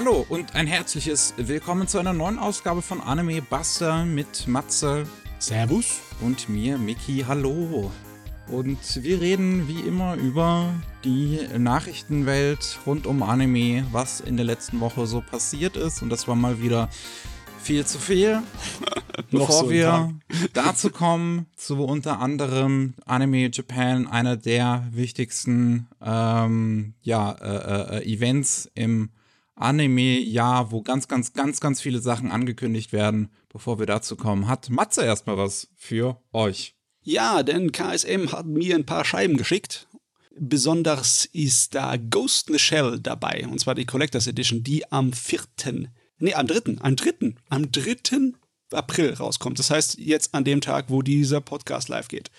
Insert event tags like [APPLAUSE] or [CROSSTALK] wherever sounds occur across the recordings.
Hallo und ein herzliches Willkommen zu einer neuen Ausgabe von Anime Buster mit Matze. Servus. Und mir, Miki. Hallo. Und wir reden wie immer über die Nachrichtenwelt rund um Anime, was in der letzten Woche so passiert ist. Und das war mal wieder viel zu viel. [LAUGHS] Bevor so wir [LAUGHS] dazu kommen, zu unter anderem Anime Japan, einer der wichtigsten ähm, ja, äh, äh, Events im Anime-Jahr, wo ganz, ganz, ganz, ganz viele Sachen angekündigt werden. Bevor wir dazu kommen, hat Matze erstmal was für euch. Ja, denn KSM hat mir ein paar Scheiben geschickt. Besonders ist da Ghost in the Shell dabei, und zwar die Collectors Edition, die am 4. Nee, am 3. Am 3. Am 3. April rauskommt. Das heißt, jetzt an dem Tag, wo dieser Podcast live geht.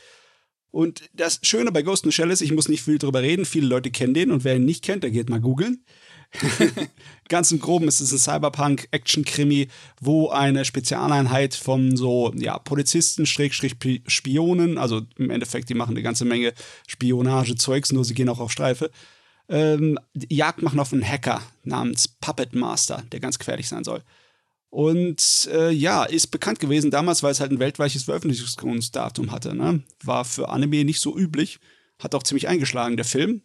Und das Schöne bei Ghost in the Shell ist, ich muss nicht viel drüber reden. Viele Leute kennen den und wer ihn nicht kennt, der geht mal googeln. [LAUGHS] Ganz im Groben ist es ein Cyberpunk-Action-Krimi, wo eine Spezialeinheit von so ja, Polizisten, Spionen, also im Endeffekt, die machen eine ganze Menge Spionage-Zeugs, nur sie gehen auch auf Streife, ähm, Jagd machen auf einen Hacker namens Puppet Master, der ganz gefährlich sein soll. Und äh, ja, ist bekannt gewesen damals, weil es halt ein weltweites Veröffentlichungsdatum hatte. Ne? War für Anime nicht so üblich. Hat auch ziemlich eingeschlagen, der Film.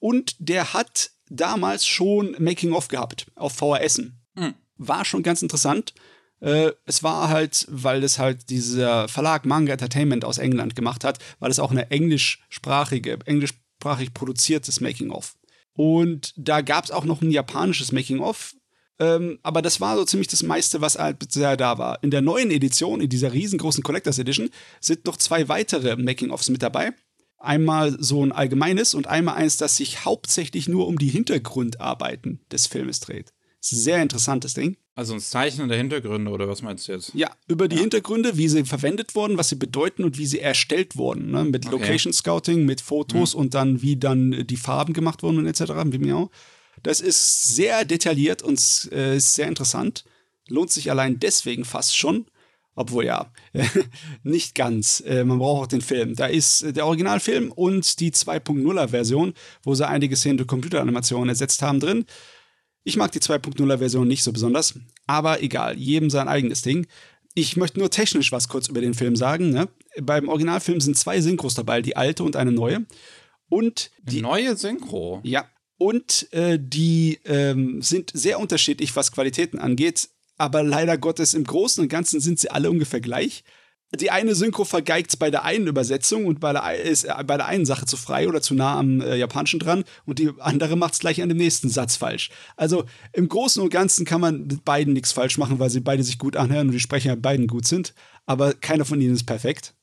Und der hat damals schon Making-of gehabt auf VHS. Mhm. War schon ganz interessant. Äh, es war halt, weil es halt dieser Verlag Manga Entertainment aus England gemacht hat, weil es auch eine englischsprachige, englischsprachig produziertes Making-of. Und da gab es auch noch ein japanisches Making-of, ähm, aber das war so ziemlich das meiste, was halt bisher da war. In der neuen Edition, in dieser riesengroßen Collectors Edition, sind noch zwei weitere Making-ofs mit dabei. Einmal so ein allgemeines und einmal eins, das sich hauptsächlich nur um die Hintergrundarbeiten des Filmes dreht. Sehr interessantes Ding. Also ein Zeichnen der Hintergründe oder was meinst du jetzt? Ja, über die ja. Hintergründe, wie sie verwendet wurden, was sie bedeuten und wie sie erstellt wurden. Ne? Mit okay. Location Scouting, mit Fotos mhm. und dann wie dann die Farben gemacht wurden und etc. Mir Das ist sehr detailliert und äh, ist sehr interessant. Lohnt sich allein deswegen fast schon, obwohl ja, [LAUGHS] nicht ganz. Äh, man braucht auch den Film. Da ist der Originalfilm und die 2.0er Version, wo sie einige Szenen durch Computeranimationen ersetzt haben drin. Ich mag die 2.0er Version nicht so besonders, aber egal, jedem sein eigenes Ding. Ich möchte nur technisch was kurz über den Film sagen. Ne? Beim Originalfilm sind zwei Synchros dabei, die alte und eine neue. Und die neue Synchro. Ja. Und äh, die ähm, sind sehr unterschiedlich, was Qualitäten angeht aber leider Gottes im Großen und Ganzen sind sie alle ungefähr gleich. Die eine Synchro vergeigt bei der einen Übersetzung und bei der, ist äh, bei der einen Sache zu frei oder zu nah am äh, Japanischen dran und die andere macht es gleich an dem nächsten Satz falsch. Also im Großen und Ganzen kann man mit beiden nichts falsch machen, weil sie beide sich gut anhören und die Sprecher beiden gut sind, aber keiner von ihnen ist perfekt.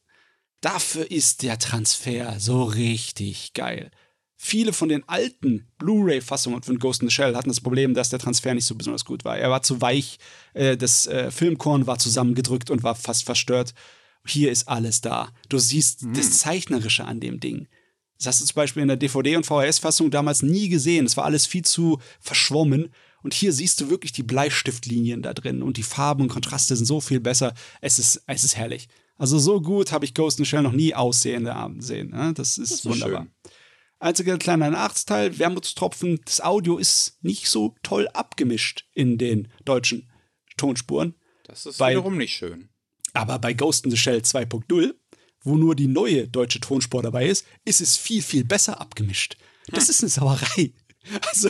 Dafür ist der Transfer so richtig geil viele von den alten Blu-ray-Fassungen von Ghost in the Shell hatten das Problem, dass der Transfer nicht so besonders gut war. Er war zu weich, äh, das äh, Filmkorn war zusammengedrückt und war fast verstört. Hier ist alles da. Du siehst mhm. das Zeichnerische an dem Ding. Das hast du zum Beispiel in der DVD- und VHS-Fassung damals nie gesehen. Es war alles viel zu verschwommen. Und hier siehst du wirklich die Bleistiftlinien da drin und die Farben und Kontraste sind so viel besser. Es ist, es ist herrlich. Also so gut habe ich Ghost in the Shell noch nie aussehen sehen. Ne? Das ist, das ist wunderbar. Schön. Einziger kleiner Nachteil, Wermutstropfen, das Audio ist nicht so toll abgemischt in den deutschen Tonspuren. Das ist weil, wiederum nicht schön. Aber bei Ghost in the Shell 2.0, wo nur die neue deutsche Tonspur dabei ist, ist es viel, viel besser abgemischt. Das hm. ist eine Sauerei. [LAUGHS] Also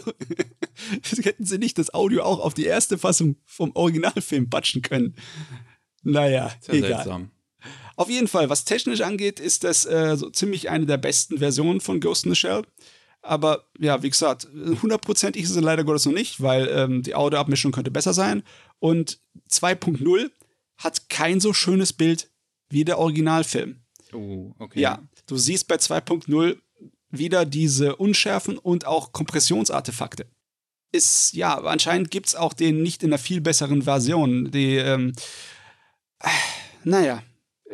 [LAUGHS] hätten sie nicht das Audio auch auf die erste Fassung vom Originalfilm batschen können. Naja, Sehr egal. Seltsam. Auf jeden Fall, was technisch angeht, ist das äh, so ziemlich eine der besten Versionen von Ghost in the Shell. Aber ja, wie gesagt, hundertprozentig ist es leider Gottes noch nicht, weil ähm, die Audioabmischung könnte besser sein. Und 2.0 hat kein so schönes Bild wie der Originalfilm. Oh, okay. Ja, du siehst bei 2.0 wieder diese Unschärfen und auch Kompressionsartefakte. Ist, ja, anscheinend gibt es auch den nicht in einer viel besseren Version. Die, ähm, äh, naja,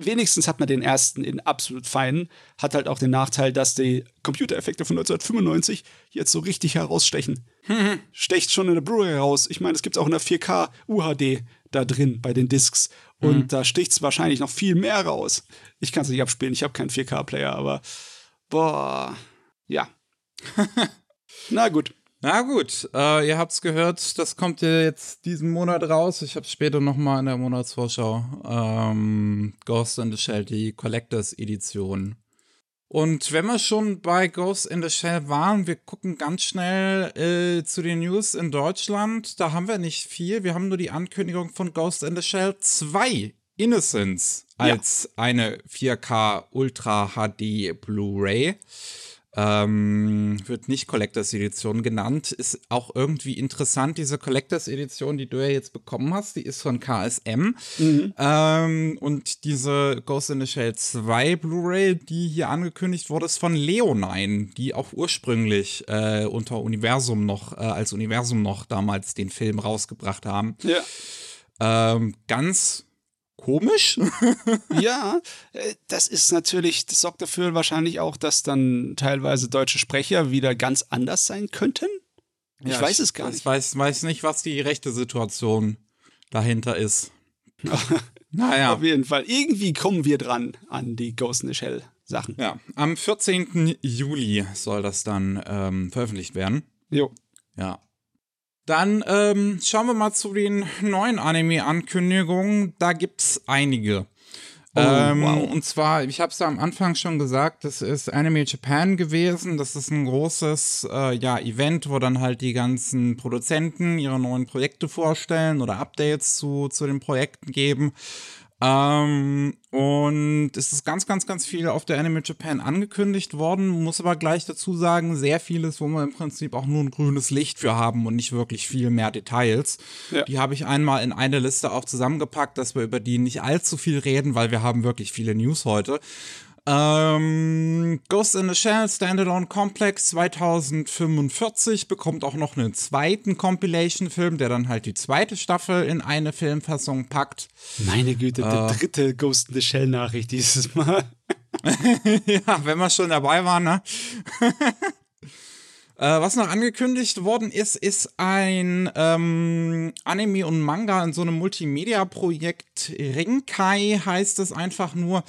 wenigstens hat man den ersten in absolut feinen. Hat halt auch den Nachteil, dass die Computereffekte von 1995 jetzt so richtig herausstechen. [LAUGHS] Stecht schon in der Blu-ray raus. Ich meine, es gibt auch in der 4K UHD da drin bei den Discs. Und mhm. da sticht es wahrscheinlich noch viel mehr raus. Ich kann es nicht abspielen, ich habe keinen 4K-Player, aber boah, ja. [LAUGHS] Na gut. Na gut, äh, ihr habt's gehört, das kommt ja jetzt diesen Monat raus. Ich hab's später nochmal in der Monatsvorschau. Ähm, Ghost in the Shell, die Collectors Edition. Und wenn wir schon bei Ghost in the Shell waren, wir gucken ganz schnell äh, zu den News in Deutschland. Da haben wir nicht viel. Wir haben nur die Ankündigung von Ghost in the Shell 2 Innocence als ja. eine 4K Ultra HD Blu-ray. Ähm, wird nicht Collectors Edition genannt. Ist auch irgendwie interessant, diese Collectors Edition, die du ja jetzt bekommen hast, die ist von KSM. Mhm. Ähm, und diese Ghost in the Shell 2 Blu-ray, die hier angekündigt wurde, ist von Leonine, die auch ursprünglich äh, unter Universum noch, äh, als Universum noch damals den Film rausgebracht haben. Ja. Ähm, ganz komisch. [LAUGHS] ja, äh, das ist natürlich, das sorgt dafür wahrscheinlich auch, dass dann teilweise deutsche Sprecher wieder ganz anders sein könnten. Ich ja, weiß es gar ich nicht. Ich weiß, weiß nicht, was die rechte Situation dahinter ist. [LAUGHS] naja. Auf jeden Fall. Irgendwie kommen wir dran an die Ghost in the Shell Sachen. Ja, am 14. Juli soll das dann ähm, veröffentlicht werden. Jo. Ja. Dann ähm, schauen wir mal zu den neuen Anime-Ankündigungen. Da gibt es einige. Oh, ähm, wow. Und zwar, ich habe es ja am Anfang schon gesagt, das ist Anime Japan gewesen. Das ist ein großes äh, ja, Event, wo dann halt die ganzen Produzenten ihre neuen Projekte vorstellen oder Updates zu, zu den Projekten geben. Ähm, und es ist ganz, ganz, ganz viel auf der Anime Japan angekündigt worden, muss aber gleich dazu sagen, sehr vieles, wo wir im Prinzip auch nur ein grünes Licht für haben und nicht wirklich viel mehr Details. Ja. Die habe ich einmal in eine Liste auch zusammengepackt, dass wir über die nicht allzu viel reden, weil wir haben wirklich viele News heute. Ähm, Ghost in the Shell Standalone Complex 2045 bekommt auch noch einen zweiten Compilation-Film, der dann halt die zweite Staffel in eine Filmfassung packt. Meine Güte, äh, der dritte Ghost in the Shell Nachricht dieses Mal. [LAUGHS] ja, wenn wir schon dabei waren, ne? [LAUGHS] Äh, was noch angekündigt worden ist, ist ein ähm, Anime und Manga in so einem Multimedia-Projekt. Rinkai heißt es einfach nur.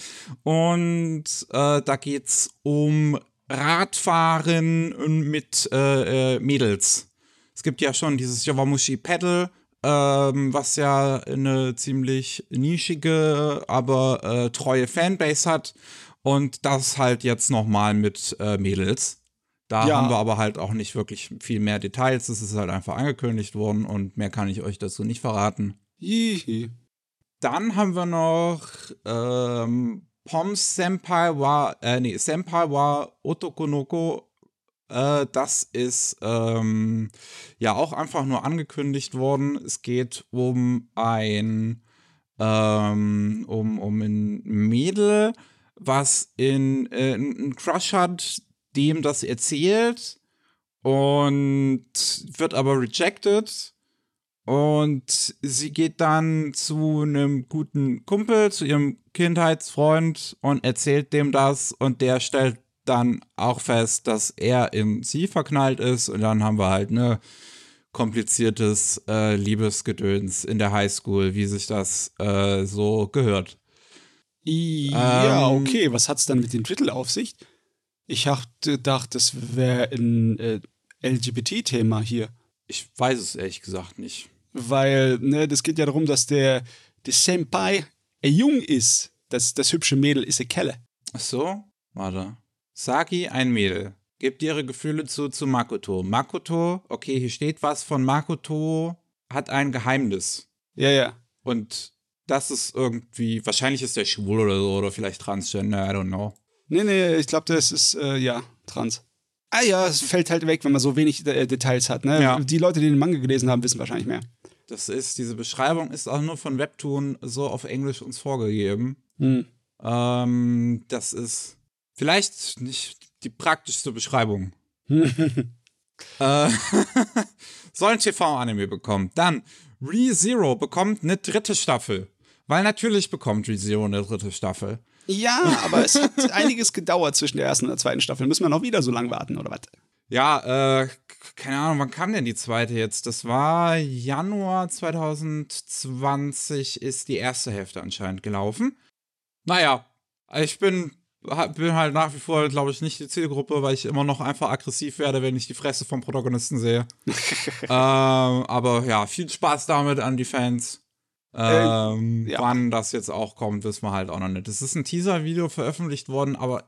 Und äh, da geht's um Radfahren mit äh, äh, Mädels. Es gibt ja schon dieses Yawamushi Pedal, ähm, was ja eine ziemlich nischige, aber äh, treue Fanbase hat. Und das halt jetzt nochmal mit Mädels. Da ja. haben wir aber halt auch nicht wirklich viel mehr Details. Es ist halt einfach angekündigt worden und mehr kann ich euch dazu nicht verraten. Hihi. Dann haben wir noch ähm, Poms Senpai wa, äh, nee, Senpai wa Otokonoko. Äh, das ist ähm, ja auch einfach nur angekündigt worden. Es geht um ein, ähm, um, um ein Mädel, was in, äh, einen Crush hat, dem das erzählt und wird aber rejected. Und sie geht dann zu einem guten Kumpel, zu ihrem Kindheitsfreund und erzählt dem das und der stellt dann auch fest, dass er in sie verknallt ist und dann haben wir halt ne kompliziertes äh, Liebesgedöns in der Highschool, wie sich das äh, so gehört. Ja, ähm, okay. Was hat's dann mit dem Titel auf sich? Ich hatte gedacht, das wäre ein äh, LGBT-Thema hier. Ich weiß es ehrlich gesagt nicht. Weil, ne, das geht ja darum, dass der, der Senpai ein Jung ist. Das, das hübsche Mädel ist eine Kelle. Ach so? Warte. Saki, ein Mädel. Gibt ihre Gefühle zu, zu Makoto. Makoto, okay, hier steht was von Makoto, hat ein Geheimnis. Ja, ja. Und das ist irgendwie, wahrscheinlich ist der schwul oder so, oder vielleicht transgender, I don't know. Nee, nee, ich glaube, das ist, äh, ja, trans. Ah ja, es fällt halt weg, wenn man so wenig äh, Details hat. Ne? Ja. Die Leute, die den Manga gelesen haben, wissen wahrscheinlich mehr. Das ist, diese Beschreibung ist auch nur von Webtoon so auf Englisch uns vorgegeben. Hm. Ähm, das ist vielleicht nicht die praktischste Beschreibung. [LAUGHS] äh, [LAUGHS] soll ein TV-Anime bekommen. Dann, ReZero bekommt eine dritte Staffel. Weil natürlich bekommt ReZero eine dritte Staffel. Ja, [LAUGHS] aber es hat einiges gedauert zwischen der ersten und der zweiten Staffel. Müssen wir noch wieder so lange warten, oder was? Ja, äh, keine Ahnung, wann kam denn die zweite jetzt? Das war Januar 2020 ist die erste Hälfte anscheinend gelaufen. Naja, ich bin bin halt nach wie vor, glaube ich, nicht die Zielgruppe, weil ich immer noch einfach aggressiv werde, wenn ich die Fresse vom Protagonisten sehe. [LAUGHS] ähm, aber ja, viel Spaß damit an die Fans. Ähm, äh, ja. Wann das jetzt auch kommt, wissen wir halt auch noch nicht. Es ist ein Teaser-Video veröffentlicht worden, aber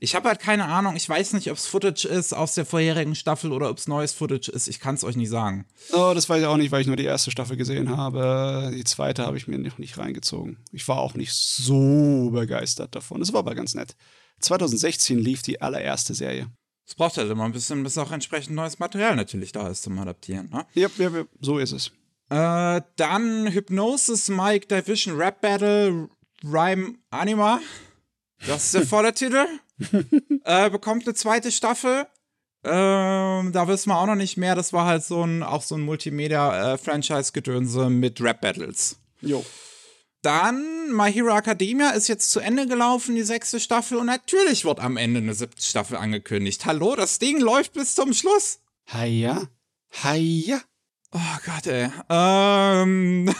ich habe halt keine Ahnung. Ich weiß nicht, ob es Footage ist aus der vorherigen Staffel oder ob es neues Footage ist. Ich kann es euch nicht sagen. Oh, das weiß ich auch nicht, weil ich nur die erste Staffel gesehen habe. Die zweite habe ich mir noch nicht reingezogen. Ich war auch nicht so begeistert davon. Es war aber ganz nett. 2016 lief die allererste Serie. Es braucht halt immer ein bisschen, bis auch entsprechend neues Material natürlich da ist zum Adaptieren. Ne? Ja, ja, ja, so ist es. Äh, dann Hypnosis Mike Division Rap Battle Rhyme Anima. Das ist der [LAUGHS] volle Titel. äh, bekommt eine zweite Staffel. Ähm, da wissen wir auch noch nicht mehr. Das war halt so ein, auch so ein Multimedia-Franchise-Gedönse mit Rap-Battles. Jo. Dann My Hero Academia ist jetzt zu Ende gelaufen, die sechste Staffel. Und natürlich wird am Ende eine siebte Staffel angekündigt. Hallo, das Ding läuft bis zum Schluss. Hiya. Hiya. Oh Gott, ey. Ähm.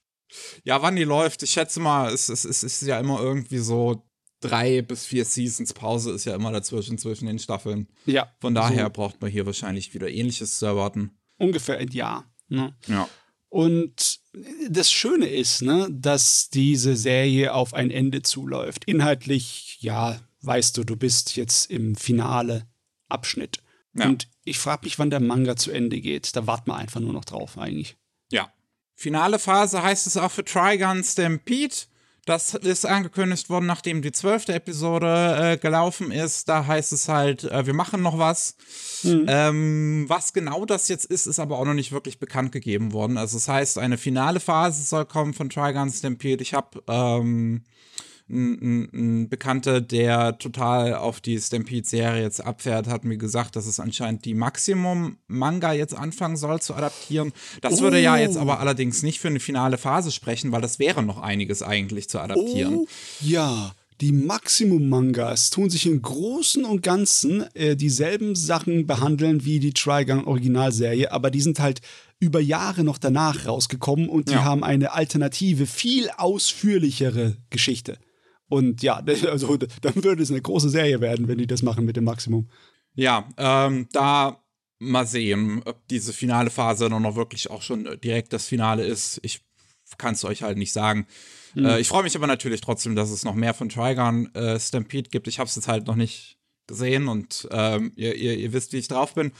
[LAUGHS] ja, wann die läuft, ich schätze mal, es, es, es ist ja immer irgendwie so drei bis vier Seasons Pause ist ja immer dazwischen zwischen den Staffeln. Ja. Von daher so. braucht man hier wahrscheinlich wieder ähnliches zu erwarten. Ungefähr ein Jahr. Ne? Ja. Und das Schöne ist, ne, dass diese Serie auf ein Ende zuläuft. Inhaltlich, ja, weißt du, du bist jetzt im Finale Abschnitt. Ja. Und ich frage mich, wann der Manga zu Ende geht. Da warten wir einfach nur noch drauf, eigentlich. Ja. Finale Phase heißt es auch für Trigun Stampede. Das ist angekündigt worden, nachdem die zwölfte Episode äh, gelaufen ist. Da heißt es halt, äh, wir machen noch was. Mhm. Ähm, was genau das jetzt ist, ist aber auch noch nicht wirklich bekannt gegeben worden. Also es das heißt, eine finale Phase soll kommen von Trigun Stampede. Ich habe ähm, ein, ein, Bekannter, der total auf die Stampede-Serie jetzt abfährt, hat mir gesagt, dass es anscheinend die Maximum-Manga jetzt anfangen soll zu adaptieren. Das oh. würde ja jetzt aber allerdings nicht für eine finale Phase sprechen, weil das wäre noch einiges eigentlich zu adaptieren. Oh, ja. Die Maximum-Mangas tun sich im Großen und Ganzen äh, dieselben Sachen behandeln wie die Trigun-Originalserie, aber die sind halt über Jahre noch danach rausgekommen und die ja. haben eine alternative, viel ausführlichere Geschichte. Und ja, [LAUGHS] also dann würde es eine große Serie werden, wenn die das machen mit dem Maximum. Ja, ähm, da mal sehen, ob diese finale Phase dann noch wirklich auch schon direkt das Finale ist. Ich kann es euch halt nicht sagen. Mhm. Äh, ich freue mich aber natürlich trotzdem, dass es noch mehr von Trigon äh, Stampede gibt. Ich habe es jetzt halt noch nicht gesehen und ähm, ihr, ihr, ihr, wisst, wie ich drauf bin.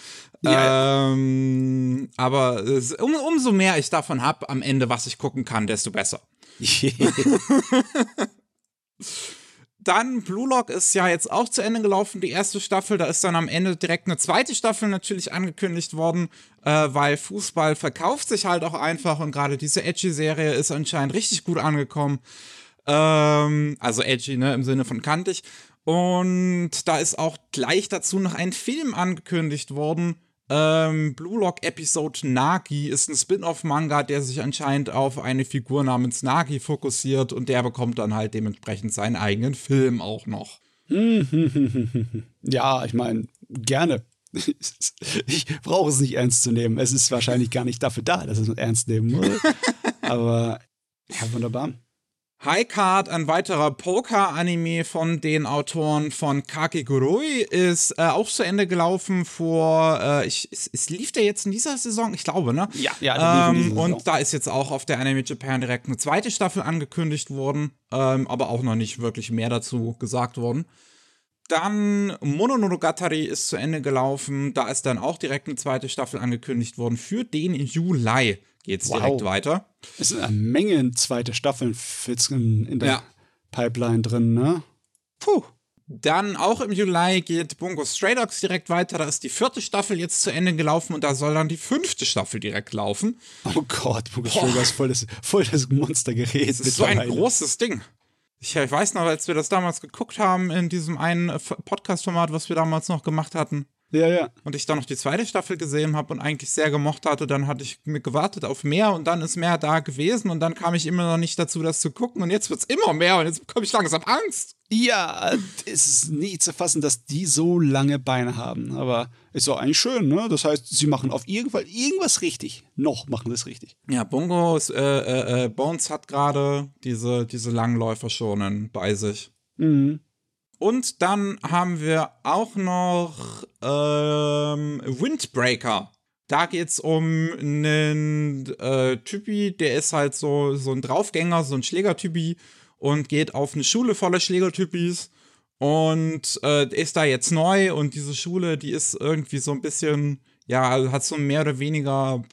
Ja. Ähm, aber es, um, umso mehr ich davon habe am Ende, was ich gucken kann, desto besser. [LAUGHS] [LAUGHS] Dann Blue Lock ist ja jetzt auch zu Ende gelaufen, die erste Staffel. Da ist dann am Ende direkt eine zweite Staffel natürlich angekündigt worden, äh, weil Fußball verkauft sich halt auch einfach und gerade diese Edgy-Serie ist anscheinend richtig gut angekommen. Ähm, also Edgy, ne, im Sinne von kantig. Und da ist auch gleich dazu noch ein Film angekündigt worden, ähm, Blue Lock Episode Nagi ist ein Spin-off-Manga, der sich anscheinend auf eine Figur namens Nagi fokussiert und der bekommt dann halt dementsprechend seinen eigenen Film auch noch. [LAUGHS] ja, ich meine, gerne. [LAUGHS] Ich brauche es nicht ernst zu nehmen. Es ist wahrscheinlich gar nicht dafür da, dass es ernst nehmen muss. [LAUGHS] Aber ja, wunderbar. High Card, ein weiterer Poker-Anime von den Autoren von Kakegurui, ist äh, auch zu Ende gelaufen vor, äh, ich, es, es, lief der jetzt in dieser Saison? Ich glaube, ne? Ja, ja. Ähm, und da ist jetzt auch auf der Anime Japan direkt eine zweite Staffel angekündigt worden, ähm, aber auch noch nicht wirklich mehr dazu gesagt worden. Dann Mononogatari ist zu Ende gelaufen, da ist dann auch direkt eine zweite Staffel angekündigt worden für den Juli geht es wow. direkt weiter. Es sind eine Menge zweite Staffeln in, in der ja. Pipeline drin, ne? Puh. Dann auch im Juli geht Bungo Stray Dogs direkt weiter. Da ist die vierte Staffel jetzt zu Ende gelaufen und da soll dann die fünfte Staffel direkt laufen. Oh Gott, Bungo Stray Dogs voll das, voll das Monstergerät. Das ist so ein großes Ding. Ich, ich, weiß noch, als wir das damals geguckt haben in diesem einen Podcast-Format, was wir damals noch gemacht hatten. Ja, ja. Und ich dann noch die zweite Staffel gesehen habe und eigentlich sehr gemocht hatte, dann hatte ich mir gewartet auf mehr und dann ist mehr da gewesen und dann kam ich immer noch nicht dazu, das zu gucken und jetzt wird es immer mehr und jetzt bekomme ich langsam Angst. Ja, es ist nie zu fassen, dass die so lange Beine haben, aber ist auch eigentlich schön, ne? Das heißt, sie machen auf jeden Fall irgendwas richtig. Noch machen sie es richtig. Ja, Bungo, äh, äh, äh, Bones hat gerade diese, diese Langläufer schonen bei sich. Mhm. und dann haben wir auch noch ähm, Windbreaker. Da geht's um einen äh, Typi, der ist halt so, so ein Draufgänger, so ein Schlägertypi und geht auf eine Schule voller Schlägertypis und äh, ist da jetzt neu und diese Schule, die ist irgendwie so ein bisschen, ja, hat so mehr oder weniger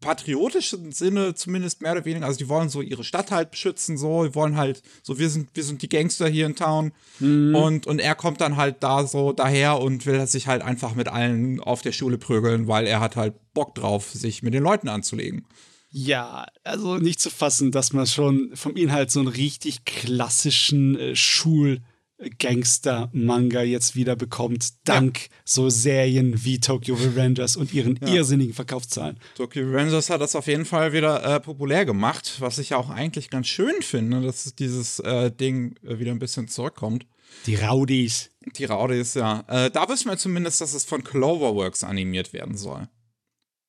patriotischen Sinne zumindest mehr oder weniger. Also die wollen so ihre Stadt halt beschützen, so, die wollen halt, so wir sind, wir sind die Gangster hier in Town. Mhm. Und, und er kommt dann halt da so daher und will sich halt einfach mit allen auf der Schule prügeln, weil er hat halt Bock drauf, sich mit den Leuten anzulegen. Ja, also nicht zu fassen, dass man schon vom Inhalt so einen richtig klassischen äh, Schul- Gangster-Manga jetzt wieder bekommt, dank ja. so Serien wie Tokyo Revengers und ihren ja. irrsinnigen Verkaufszahlen. Tokyo Revengers hat das auf jeden Fall wieder äh, populär gemacht, was ich ja auch eigentlich ganz schön finde, dass dieses äh, Ding äh, wieder ein bisschen zurückkommt. Die Rowdies. Die Rowdies, ja. Äh, da wissen wir zumindest, dass es von Cloverworks animiert werden soll.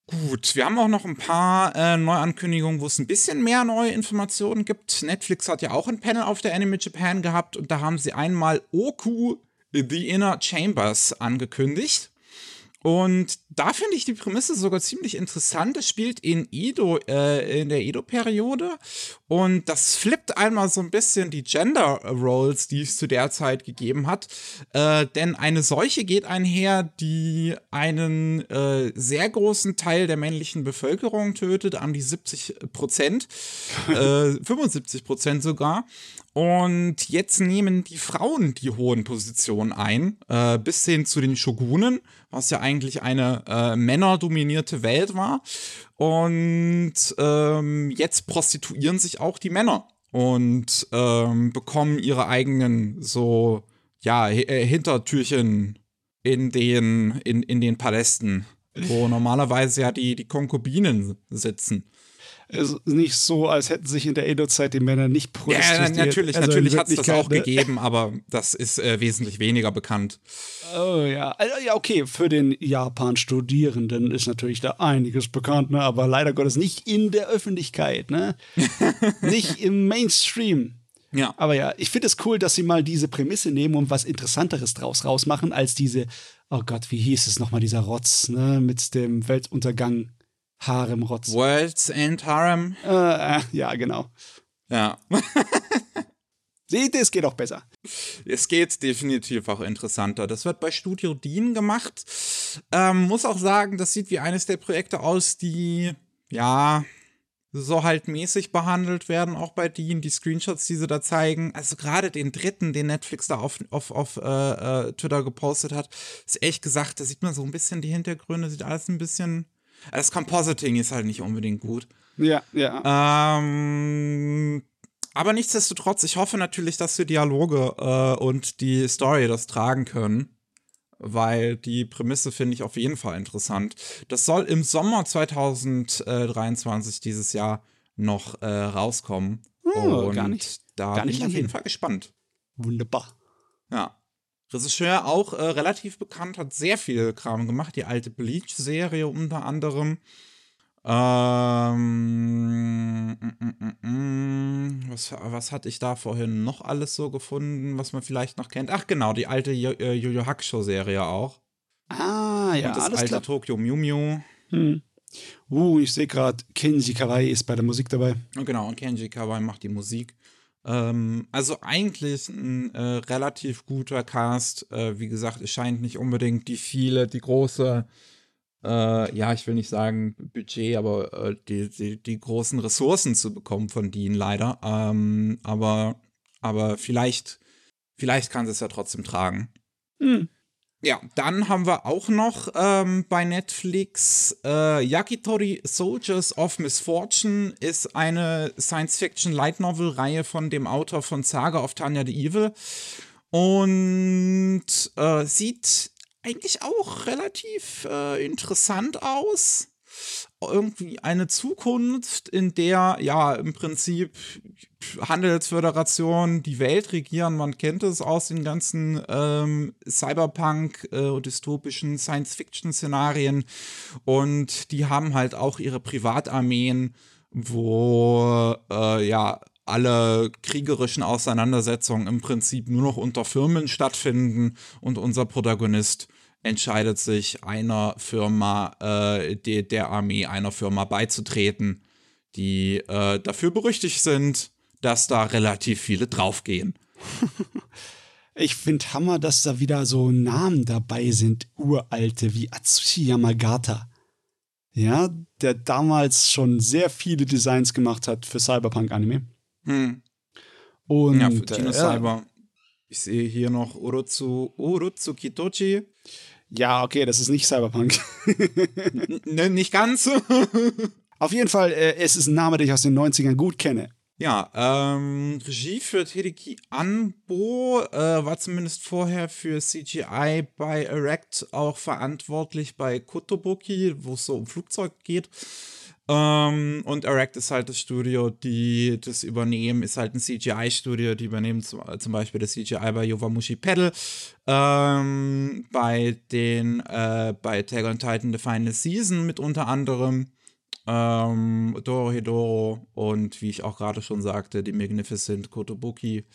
Gut, wir haben auch noch ein paar äh, Neuankündigungen, wo es ein bisschen mehr neue Informationen gibt. Netflix hat ja auch ein Panel auf der Anime Japan gehabt und da haben sie einmal Oku The Inner Chambers angekündigt. Und da finde ich die Prämisse sogar ziemlich interessant. Es spielt in Edo, äh, in der Edo-Periode. Und das flippt einmal so ein bisschen die Gender Roles, die es zu der Zeit gegeben hat. Äh, denn eine Seuche geht einher, die einen äh, sehr großen Teil der männlichen Bevölkerung tötet, an die 70 Prozent, 75 [LAUGHS] äh, Prozent sogar. Und jetzt nehmen die Frauen die hohen Positionen ein, äh, bis hin zu den Shogunen, was ja eigentlich eine äh, männerdominierte Welt war. Und ähm, jetzt prostituieren sich auch die Männer und ähm, bekommen ihre eigenen so ja äh, Hintertürchen in den in, in den Palästen, wo normalerweise ja die die Konkubinen sitzen es ist nicht so, als hätten sich in der Edo-Zeit die Männer nicht prostituiert. Ja, natürlich, also natürlich hat es das auch ne? gegeben, aber das ist äh, wesentlich weniger bekannt. Oh ja. Also, ja, okay, für den Japan-Studierenden ist natürlich da einiges bekannt, ne? aber leider Gottes nicht in der Öffentlichkeit, ne? [LAUGHS] nicht im Mainstream. Ja. Aber ja, ich finde es cool, dass sie mal diese Prämisse nehmen und was Interessanteres draus rausmachen, als diese, oh Gott, wie hieß es nochmal, dieser Rotz, ne, mit dem Weltuntergang Harem-Rotz. Worlds and Harem. Äh, äh, ja, genau. Ja. [LAUGHS] Seht es geht auch besser. Es geht definitiv auch interessanter. Das wird bei Studio Dean gemacht. Ähm, muss auch sagen, das sieht wie eines der Projekte aus, die, ja, so halt mäßig behandelt werden, auch bei Dean. Die Screenshots, die sie da zeigen. Also gerade den dritten, den Netflix da auf, auf, auf äh, äh Twitter gepostet hat, ist echt gesagt, da sieht man so ein bisschen die Hintergründe, sieht alles ein bisschen das Compositing ist halt nicht unbedingt gut. Ja, ja. Ähm, aber nichtsdestotrotz, ich hoffe natürlich, dass die Dialoge äh, und die Story das tragen können. Weil die Prämisse finde ich auf jeden Fall interessant. Das soll im Sommer 2023 dieses Jahr noch äh, rauskommen. Oh, und gar nicht, da gar nicht bin ich auf jeden Fall gespannt. Wunderbar. Ja. Regisseur auch äh, relativ bekannt, hat sehr viel Kram gemacht. Die alte Bleach-Serie unter anderem. Ähm, mm, mm, mm, was, was hatte ich da vorhin noch alles so gefunden, was man vielleicht noch kennt? Ach genau, die alte äh, Yu Hakusho-Serie auch. Ah, ja, Und das alles alte klar. Tokyo Mew Mew. Hm. Uh, ich sehe gerade, Kenji Kawai ist bei der Musik dabei. Und genau, und Kenji Kawai macht die Musik. Ähm, also eigentlich ein äh, relativ guter Cast. Äh, wie gesagt, es scheint nicht unbedingt die viele, die große, äh, ja, ich will nicht sagen Budget, aber äh, die, die, die, großen Ressourcen zu bekommen von denen leider. Ähm, aber, aber vielleicht, vielleicht kann sie es ja trotzdem tragen. Hm. Ja, dann haben wir auch noch ähm, bei Netflix äh, Yakitori Soldiers of Misfortune ist eine Science-Fiction-Light-Novel-Reihe von dem Autor von Saga of Tanya the Evil. Und äh, sieht eigentlich auch relativ äh, interessant aus irgendwie eine Zukunft, in der ja im Prinzip Handelsföderation die Welt regieren. Man kennt es aus den ganzen ähm, Cyberpunk äh, dystopischen Science-Fiction-Szenarien und die haben halt auch ihre Privatarmeen, wo äh, ja alle kriegerischen Auseinandersetzungen im Prinzip nur noch unter Firmen stattfinden und unser Protagonist entscheidet sich, einer Firma, äh, de, der Armee einer Firma beizutreten, die äh, dafür berüchtigt sind, dass da relativ viele draufgehen. [LAUGHS] Ich finde Hammer, dass da wieder so Namen dabei sind, uralte, wie Atsushi Yamagata. Ja, der damals schon sehr viele Designs gemacht hat für Cyberpunk-Anime. Hm. Und Ja, für Tino äh, Cyber. Ich sehe hier noch Urotsu, Urotsu Kitochi. Ja, okay, das ist nicht Cyberpunk. N nicht ganz. [LAUGHS] Auf jeden Fall, äh, es ist ein Name, den ich aus den 90ern gut kenne. ja, ähm, Regie für Hideki Anbo äh, war zumindest vorher für CGI bei Erect auch verantwortlich bei Kotobuki, wo es so um Flugzeug geht. Ähm, und Erect ist halt das Studio, die das übernehmen, ist halt ein CGI-Studio, die übernehmen zum, zum Beispiel das CGI bei Yowamushi Pedal, ähm, bei den, äh, bei Tag on Titan The Final Season mit unter anderem, ähm, Doro Hedoro und wie ich auch gerade schon sagte, die Magnificent Kotobuki.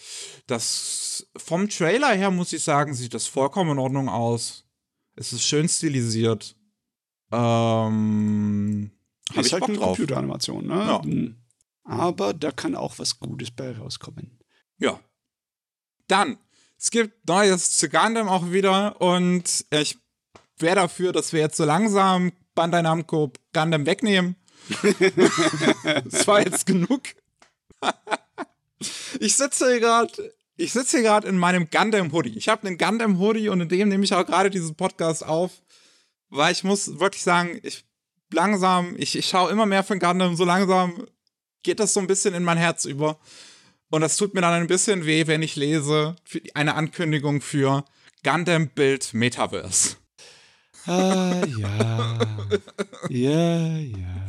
Das, vom Trailer her muss ich sagen, sieht das vollkommen in Ordnung aus. Es ist schön stilisiert. Ähm, hab ist ich halt Bock eine drauf. Computeranimation, ne? Ja. Aber da kann auch was Gutes bei rauskommen. Ja. Dann, es gibt Neues zu Gundam auch wieder und ich wäre dafür, dass wir jetzt so langsam Bandai Namco Gundam wegnehmen. [LAUGHS] das war jetzt genug. ich sitze hier gerade, ich sitze hier gerade in meinem Gundam Hoodie. Ich habe einen Gundam Hoodie und in dem nehme ich auch gerade diesen Podcast auf, weil ich muss wirklich sagen, ich langsam, ich, ich schaue immer mehr von Gundam, so langsam geht das so ein bisschen in mein Herz über. Und das tut mir dann ein bisschen weh, wenn ich lese eine Ankündigung für Gundam Build Metaverse. Ah, ja. ja, ja.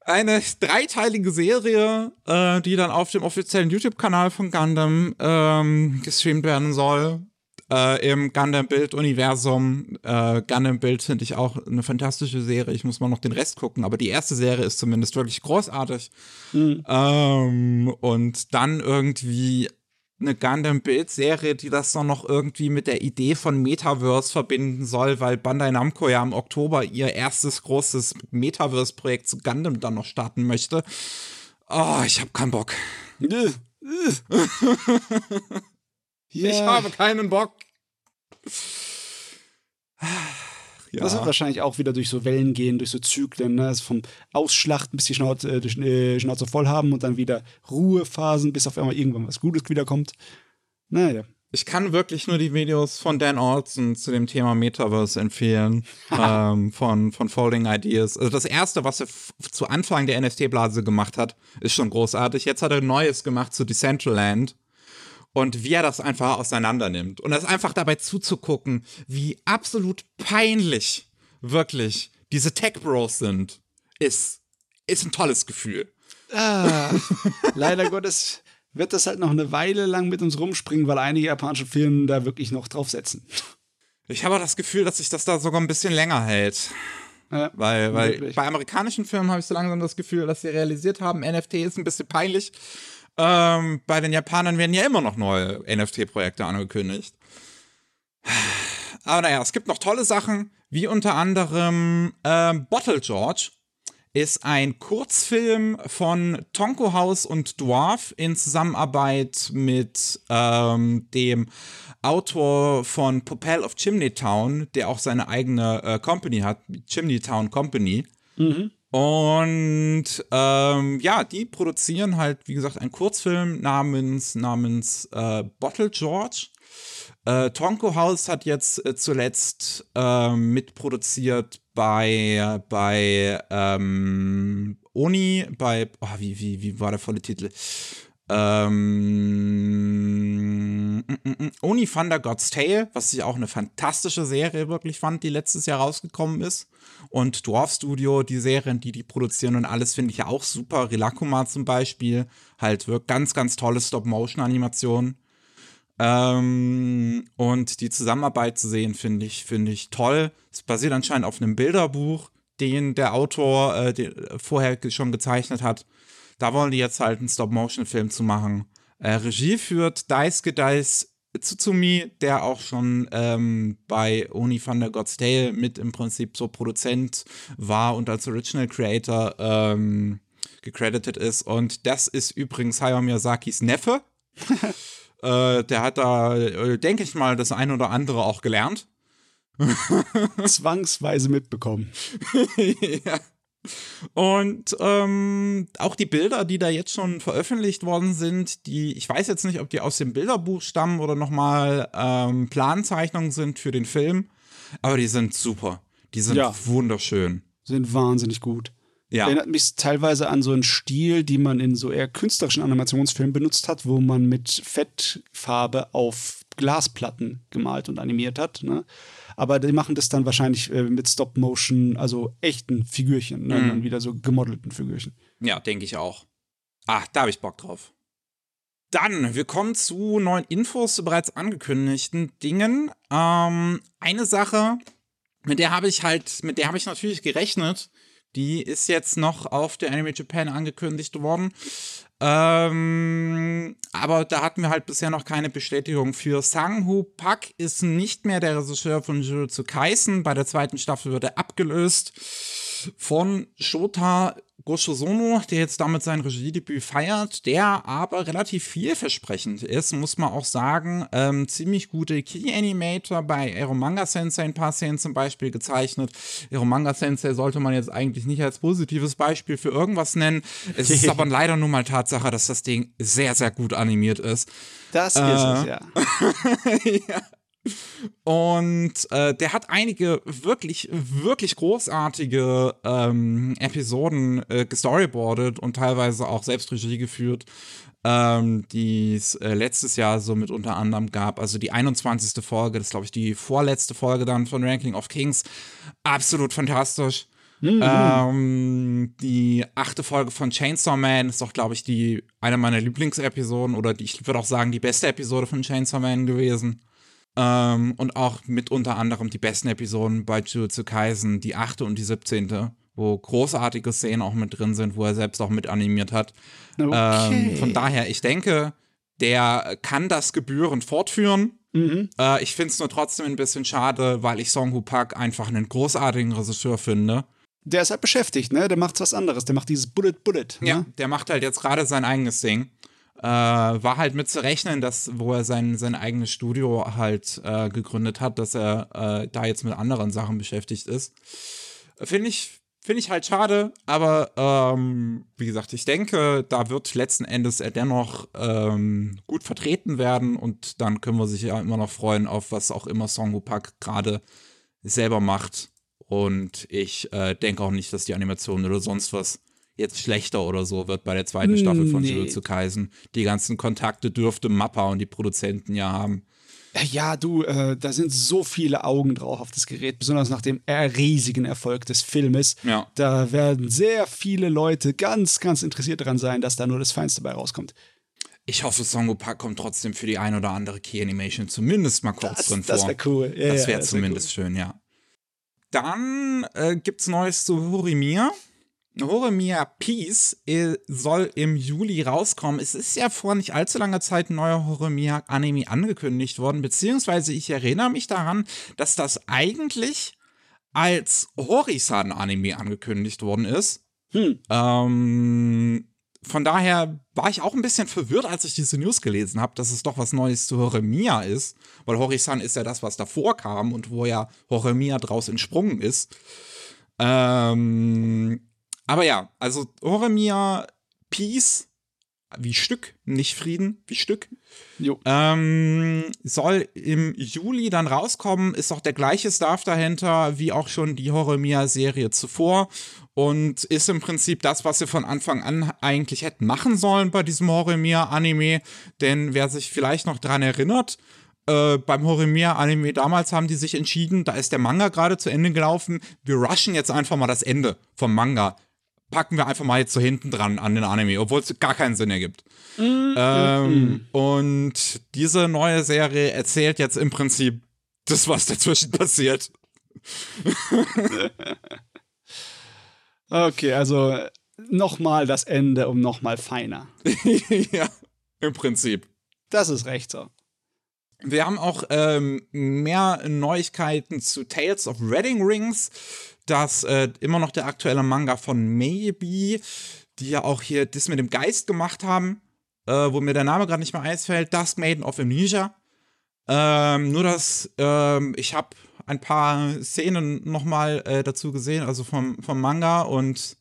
Eine dreiteilige Serie, äh, die dann auf dem offiziellen YouTube-Kanal von Gundam ähm, gestreamt werden soll. Äh, Im Gundam Build-Universum. Äh, Gundam Build finde ich auch eine fantastische Serie. Ich muss mal noch den Rest gucken, aber die erste Serie ist zumindest wirklich großartig. Ähm, und dann irgendwie eine Gundam Build-Serie, die das dann noch irgendwie mit der Idee von Metaverse verbinden soll, weil Bandai Namco ja im Oktober ihr erstes großes Metaverse-Projekt zu Gundam dann noch starten möchte. Oh, ich habe keinen Bock. [LAUGHS] [LAUGHS] Ich Ja. habe keinen Bock. Ja. Das wird wahrscheinlich auch wieder durch so Wellen gehen, durch so Zyklen, ne? Also vom Ausschlachten bis die Schnauze, äh, die äh, Schnauze voll haben und dann wieder Ruhephasen, bis auf einmal irgendwann was Gutes wiederkommt. Naja. Ich kann wirklich nur die Videos von Dan Olson zu dem Thema Metaverse empfehlen, [LAUGHS] ähm, von, von Folding Ideas. Also das erste, was er zu Anfang der NFT-Blase gemacht hat, ist schon großartig. Jetzt hat er Neues gemacht zu Decentraland und wie er das einfach auseinander nimmt. Und das einfach dabei zuzugucken, wie absolut peinlich wirklich diese Tech-Bros sind, ist, ist ein tolles Gefühl. Ah, leider [LAUGHS] Gottes wird das halt noch eine Weile lang mit uns rumspringen, weil einige japanische Firmen da wirklich noch draufsetzen. Ich habe auch das Gefühl, dass sich das da sogar ein bisschen länger hält. Ja, Weil, weil wirklich. bei amerikanischen Firmen habe ich so langsam das Gefühl, dass sie realisiert haben, NFT ist ein bisschen peinlich. Ähm, bei den Japanern werden ja immer noch neue NFT-Projekte angekündigt. Aber naja, es gibt noch tolle Sachen, wie unter anderem ähm, Bottle George ist ein Kurzfilm von Tonko House und Dwarf in Zusammenarbeit mit ähm, dem Autor von Popel of Chimney Town, der auch seine eigene äh, Company hat, Chimney Town Company. Und ähm, ja, die produzieren halt, wie gesagt, einen Kurzfilm namens, namens äh, Bottle George. Äh, Tonko House hat jetzt äh, zuletzt ähm, mitproduziert bei, bei ähm, Oni, bei, oh, wie, wie, wie war der volle Titel? Ähm, mm, mm, mm, Oni Thunder God's Tale, was ich auch eine fantastische Serie wirklich fand, die letztes Jahr rausgekommen ist. Und Dwarf Studio, die Serien, die die produzieren und alles finde ich ja auch super. Rilakuma zum Beispiel, halt wirklich ganz, ganz tolle Stop-Motion-Animationen. Ähm, und die Zusammenarbeit zu sehen, finde ich, finde ich toll. Es basiert anscheinend auf einem Bilderbuch, den der Autor äh, den, äh, vorher schon gezeichnet hat. Da wollen die jetzt halt einen Stop-Motion-Film zu machen. Äh, Regie führt Daisuke Dais Tsutsumi, der auch schon ähm, bei Oni van der God's Tale mit im Prinzip so Produzent war und als Original Creator ähm, gecredited ist. Und das ist übrigens Hayao Miyazakis Neffe. [LAUGHS] äh, der hat da, äh, denke ich mal, das ein oder andere auch gelernt. Zwangsweise mitbekommen. [LAUGHS] ja. Und ähm, auch die Bilder, die da jetzt schon veröffentlicht worden sind, die, ich weiß jetzt nicht, ob die aus dem Bilderbuch stammen oder nochmal ähm, Planzeichnungen sind für den Film, aber die sind super. Die sind ja. wunderschön. Sind wahnsinnig gut. Ja. Erinnert mich teilweise an so einen Stil, die man in so eher künstlerischen Animationsfilmen benutzt hat, wo man mit Fettfarbe auf Glasplatten gemalt und animiert hat. Ne? Aber die machen das dann wahrscheinlich äh, mit Stop-Motion, also echten Figürchen, ne? Mhm. wieder so gemodelten Figürchen. Ja, denke ich auch. Ach, da habe ich Bock drauf. Dann, wir kommen zu neuen Infos zu bereits angekündigten Dingen. Ähm, eine Sache, mit der habe ich halt, mit der habe ich natürlich gerechnet, die ist jetzt noch auf der Anime Japan angekündigt worden. Ähm, aber da hatten wir halt bisher noch keine Bestätigung für. Sang-Hu Pak ist nicht mehr der Regisseur von Jujutsu Kaisen. Bei der zweiten Staffel wird er abgelöst von Shota Goshosono, der jetzt damit sein Regiedebüt feiert, der aber relativ vielversprechend ist, muss man auch sagen. Ähm, ziemlich gute Key-Animator bei Eromanga Sensei ein paar Szenen zum Beispiel gezeichnet. Eromanga Sensei sollte man jetzt eigentlich nicht als positives Beispiel für irgendwas nennen. Es ist [LAUGHS] aber leider nur mal Tatsache, dass das Ding sehr, sehr gut animiert ist. Das äh, ist es, ja. ja. [LAUGHS] [LAUGHS] Und äh, der hat einige wirklich, wirklich großartige ähm, Episoden äh, gestoryboardet und teilweise auch selbst Regie geführt, ähm, die es äh, letztes Jahr so mit unter anderem gab. Also die 21. Folge, das ist glaube ich die vorletzte Folge dann von Ranking of Kings. Absolut fantastisch. Mhm. Ähm, die achte Folge von Chainsaw Man ist doch, glaube ich, die eine meiner Lieblingsepisoden oder die, ich würde auch sagen, die beste Episode von Chainsaw Man gewesen. Ähm, und auch mit unter anderem die besten Episoden bei Jujutsu Kaisen, die achte und die siebzehnte, wo großartige Szenen auch mit drin sind, wo er selbst auch mit animiert hat. Okay. Ähm, von daher, ich denke, der kann das gebührend fortführen. Mhm. Äh, ich finde es nur trotzdem ein bisschen schade, weil ich Song Hu Pak einfach einen großartigen Regisseur finde. Der ist halt beschäftigt, ne? Der macht was anderes. Der macht dieses Bullet Bullet. Ne? Ja, der macht halt jetzt gerade sein eigenes Ding äh, war halt mit zu rechnen, dass, wo er sein, sein eigenes Studio halt äh, gegründet hat, dass er äh, da jetzt mit anderen Sachen beschäftigt ist. Finde ich, Finde ich halt schade, aber ähm, wie gesagt, ich denke, da wird letzten Endes er dennoch ähm, gut vertreten werden und dann können wir sich ja immer noch freuen auf was auch immer Song Pak gerade selber macht. Und ich äh, denke auch nicht, dass die Animation oder sonst was jetzt schlechter oder so wird bei der zweiten Staffel von nee. Jujutsu Kaisen. Die ganzen Kontakte dürfte Mappa und die Produzenten ja haben. Ja, du, äh, da sind so viele Augen drauf auf das Gerät, besonders nach dem riesigen Erfolg des Filmes. Ja. Da werden sehr viele Leute ganz, ganz interessiert daran sein, dass da nur das Feinste bei rauskommt. Ich hoffe, Songo Park kommt trotzdem für die ein oder andere Key Animation zumindest mal kurz das, drin das vor. Das wäre cool. Ja, das wäre ja, zumindest wär cool. schön, ja. Dann äh, gibt's Neues zu Horimir. Horemia Peace äh, soll im Juli rauskommen. Es ist ja vor nicht allzu langer Zeit ein neuer Horemia Anime angekündigt worden, beziehungsweise ich erinnere mich daran, dass das eigentlich als Horisan Anime angekündigt worden ist. Hm. Ähm, von daher war ich auch ein bisschen verwirrt, als ich diese News gelesen habe, dass es doch was Neues zu Horemia ist, weil Horisan ist ja das, was davor kam und wo ja Horemia draus entsprungen ist. Ähm, aber ja, also Oremia Peace, wie Stück, nicht Frieden, wie Stück, ähm, soll im Juli dann rauskommen. Ist auch der gleiche Staff dahinter, wie auch schon die Horemia-Serie zuvor. Und ist im Prinzip das, was sie von Anfang an eigentlich hätten machen sollen bei diesem Horemia-Anime. Denn wer sich vielleicht noch dran erinnert, äh, beim Horimiya-Anime damals haben die sich entschieden, da ist der Manga gerade zu Ende gelaufen, wir rushen jetzt einfach mal das Ende vom Manga packen wir einfach mal jetzt so hinten dran an den Anime, obwohl es gar keinen Sinn ergibt. Mm, ähm, mm. Und diese neue Serie erzählt jetzt im Prinzip das, was dazwischen [LAUGHS] passiert. okay, also nochmal das Ende um nochmal feiner. [LAUGHS] ja, im Prinzip. Das ist recht so. Wir haben auch ähm, mehr Neuigkeiten zu Tales of Redding Rings. Das äh, immer noch der aktuelle Manga von Maybe, die ja auch hier das mit dem Geist gemacht haben, äh, wo mir der Name gerade nicht mehr einfällt. Dusk Maiden of Amnesia. Ähm, nur dass ähm, ich habe ein paar Szenen nochmal äh, dazu gesehen, also vom, vom Manga und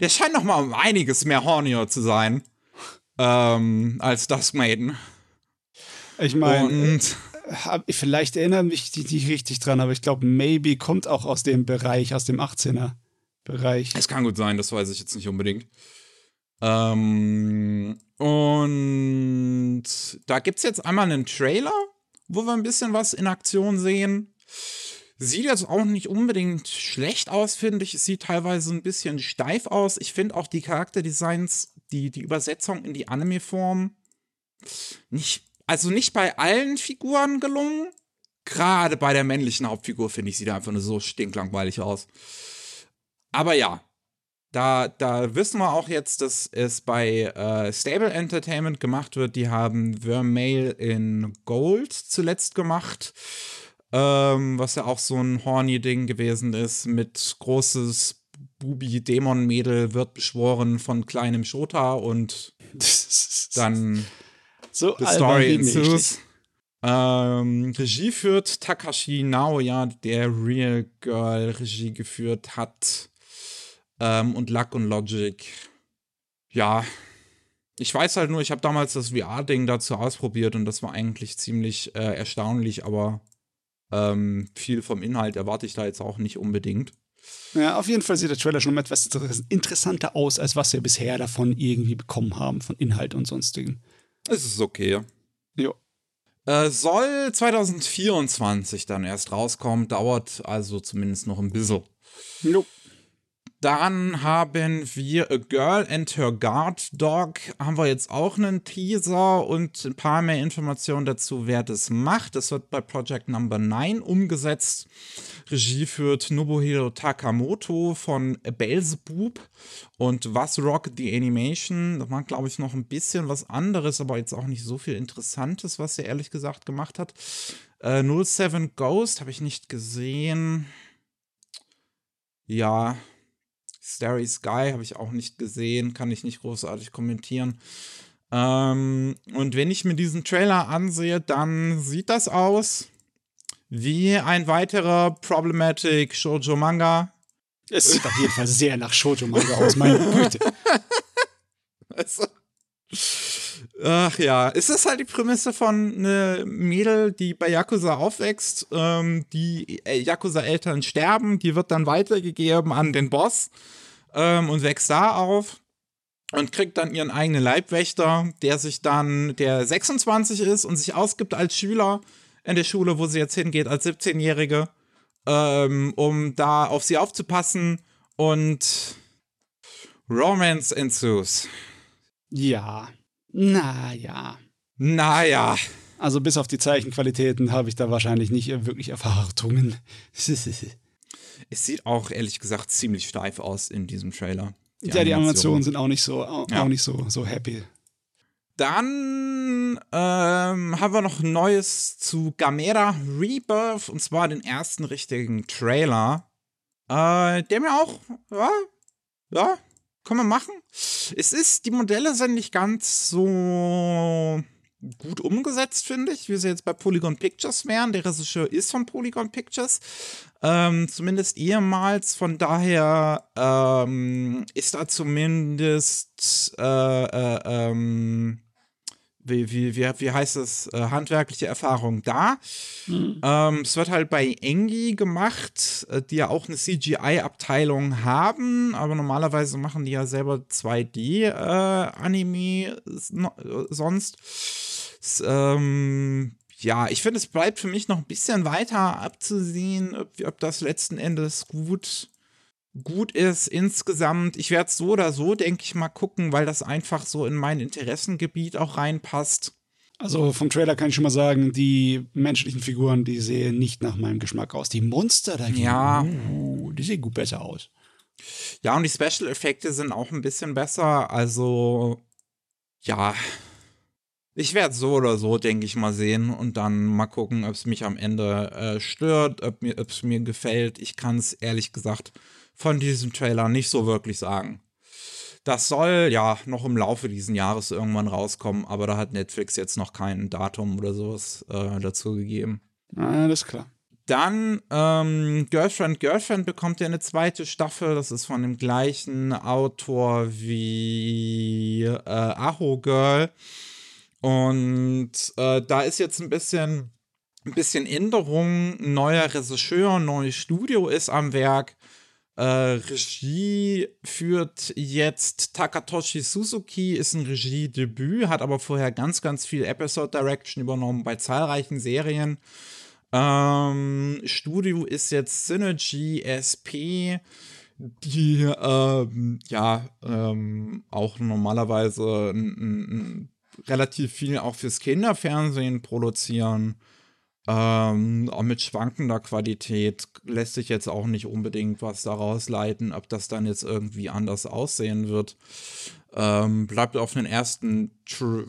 der scheint nochmal um einiges mehr hornier zu sein ähm, als Dusk Maiden. Ich meine, vielleicht erinnern mich die nicht richtig dran, aber ich glaube, Maybe kommt auch aus dem Bereich, aus dem 18er Bereich. Es kann gut sein, das weiß ich jetzt nicht unbedingt. Ähm, und da gibt es jetzt einmal einen Trailer, wo wir ein bisschen was in Aktion sehen. Sieht jetzt auch nicht unbedingt schlecht aus, finde ich. Es sieht teilweise ein bisschen steif aus. Ich finde auch die Charakterdesigns, die, die Übersetzung in die Anime-Form nicht also nicht bei allen Figuren gelungen. Gerade bei der männlichen Hauptfigur, finde ich, sieht einfach nur so stinklangweilig aus. Aber ja, da, da wissen wir auch jetzt, dass es bei äh, Stable Entertainment gemacht wird. Die haben Vermeil in Gold zuletzt gemacht. Ähm, was ja auch so ein horny Ding gewesen ist, mit großes Bubi-Dämon-Mädel wird beschworen von kleinem Shota und [LAUGHS] dann so The Story ensues. Ähm, Regie führt Takashi Naoya, der Real Girl Regie geführt hat. Ähm, und Luck und Logic. Ja. Ich weiß halt nur, ich habe damals das VR-Ding dazu ausprobiert und das war eigentlich ziemlich äh, erstaunlich, aber ähm, viel vom Inhalt erwarte ich da jetzt auch nicht unbedingt. Ja, auf jeden Fall sieht der Trailer schon etwas interessanter aus, als was wir bisher davon irgendwie bekommen haben, von Inhalt und sonstigen. Es ist okay. Jo. Äh, soll 2024 dann erst rauskommen, dauert also zumindest noch ein bisschen. Jo. Dann haben wir A Girl and Her Guard Dog. Haben wir jetzt auch einen Teaser und ein paar mehr Informationen dazu, wer das macht. Das wird bei Project Number 9 umgesetzt. Regie führt Nobuhiro Takamoto von Belzebub und Was Rock the Animation. Das war, glaube ich, noch ein bisschen was anderes, aber jetzt auch nicht so viel Interessantes, was er ehrlich gesagt gemacht hat. Äh, 07 Ghost habe ich nicht gesehen. Ja, Starry Sky habe ich auch nicht gesehen, kann ich nicht großartig kommentieren. Ähm, und wenn ich mir diesen Trailer ansehe, dann sieht das aus wie ein weiterer Problematic Shoujo Manga. Es sieht auf jeden Fall sehr nach Shoujo Manga aus, meine [LAUGHS] Güte. Also, ach ja, ist das halt die Prämisse von einer Mädel, die bei Yakuza aufwächst, ähm, die äh, Yakuza-Eltern sterben, die wird dann weitergegeben an den Boss ähm, und wächst da auf und kriegt dann ihren eigenen Leibwächter, der sich dann, der 26 ist und sich ausgibt als Schüler in der Schule, wo sie jetzt hingeht, als 17-Jährige, ähm, um da auf sie aufzupassen und Romance ensues. Ja, naja. Naja. Also bis auf die Zeichenqualitäten habe ich da wahrscheinlich nicht wirklich Erwartungen. Es sieht auch ehrlich gesagt ziemlich steif aus in diesem Trailer. Die ja, die Animationen sind auch nicht so, auch, ja. nicht so, so happy. Dann ähm, haben wir noch Neues zu Gamera Rebirth und zwar den ersten richtigen Trailer, äh, der mir auch, ja, ja, kann man machen. Es ist, die Modelle sind nicht ganz so gut umgesetzt, finde ich, wie sie jetzt bei Polygon Pictures wären. Der Regisseur ist von Polygon Pictures, ähm, zumindest ehemals. Von daher ähm, ist da zumindest äh, äh, ähm, wie, wie, wie, wie heißt es, äh, handwerkliche Erfahrung da. Mhm. Ähm, es wird halt bei Engi gemacht, äh, die ja auch eine CGI-Abteilung haben, aber normalerweise machen die ja selber 2D-Anime äh, sonst. S ähm, ja, ich finde, es bleibt für mich noch ein bisschen weiter abzusehen, ob, ob das letzten Endes gut gut ist insgesamt. Ich werde es so oder so, denke ich mal, gucken, weil das einfach so in mein Interessengebiet auch reinpasst. Also vom Trailer kann ich schon mal sagen, die menschlichen Figuren, die sehen nicht nach meinem Geschmack aus. Die Monster dagegen, ja. uh, die sehen gut besser aus. Ja, und die Special-Effekte sind auch ein bisschen besser. Also, ja. Ich werde so oder so, denke ich, mal sehen und dann mal gucken, ob es mich am Ende äh, stört, ob es mir gefällt. Ich kann es ehrlich gesagt von diesem Trailer nicht so wirklich sagen. Das soll ja noch im Laufe dieses Jahres irgendwann rauskommen, aber da hat Netflix jetzt noch kein Datum oder sowas äh, dazu gegeben. Alles klar. Dann ähm, Girlfriend, Girlfriend bekommt ja eine zweite Staffel. Das ist von dem gleichen Autor wie äh, Aho Girl. Und äh, da ist jetzt ein bisschen, ein bisschen Änderung. Neuer Regisseur, neues Studio ist am Werk. Äh, Regie führt jetzt Takatoshi Suzuki, ist ein Regiedebüt, hat aber vorher ganz, ganz viel Episode Direction übernommen bei zahlreichen Serien. Ähm, Studio ist jetzt Synergy SP, die ähm, ja ähm, auch normalerweise relativ viel auch fürs Kinderfernsehen produzieren. Ähm, auch mit schwankender Qualität lässt sich jetzt auch nicht unbedingt was daraus leiten, ob das dann jetzt irgendwie anders aussehen wird. Ähm, bleibt auf den ersten Tr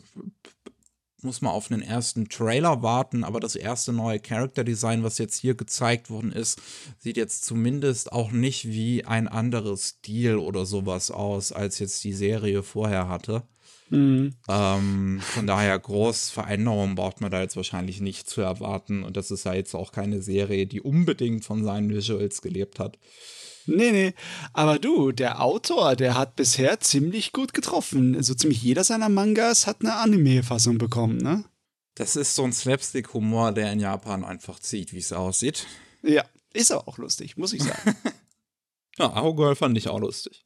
muss man auf einen ersten Trailer warten, aber das erste neue Character Design, was jetzt hier gezeigt worden ist, sieht jetzt zumindest auch nicht wie ein anderes Stil oder sowas aus, als jetzt die Serie vorher hatte. Mhm. Ähm, von daher groß Veränderungen braucht man da jetzt wahrscheinlich nicht zu erwarten. Und das ist ja jetzt auch keine Serie, die unbedingt von seinen Visuals gelebt hat. Nee, nee. Aber du, der Autor, der hat bisher ziemlich gut getroffen. So also ziemlich jeder seiner Mangas hat eine Anime-Fassung bekommen, ne? Das ist so ein Slapstick-Humor, der in Japan einfach zieht, wie es aussieht. Ja, ist aber auch lustig, muss ich sagen. [LAUGHS] ja, Ahogirl fand ich auch lustig.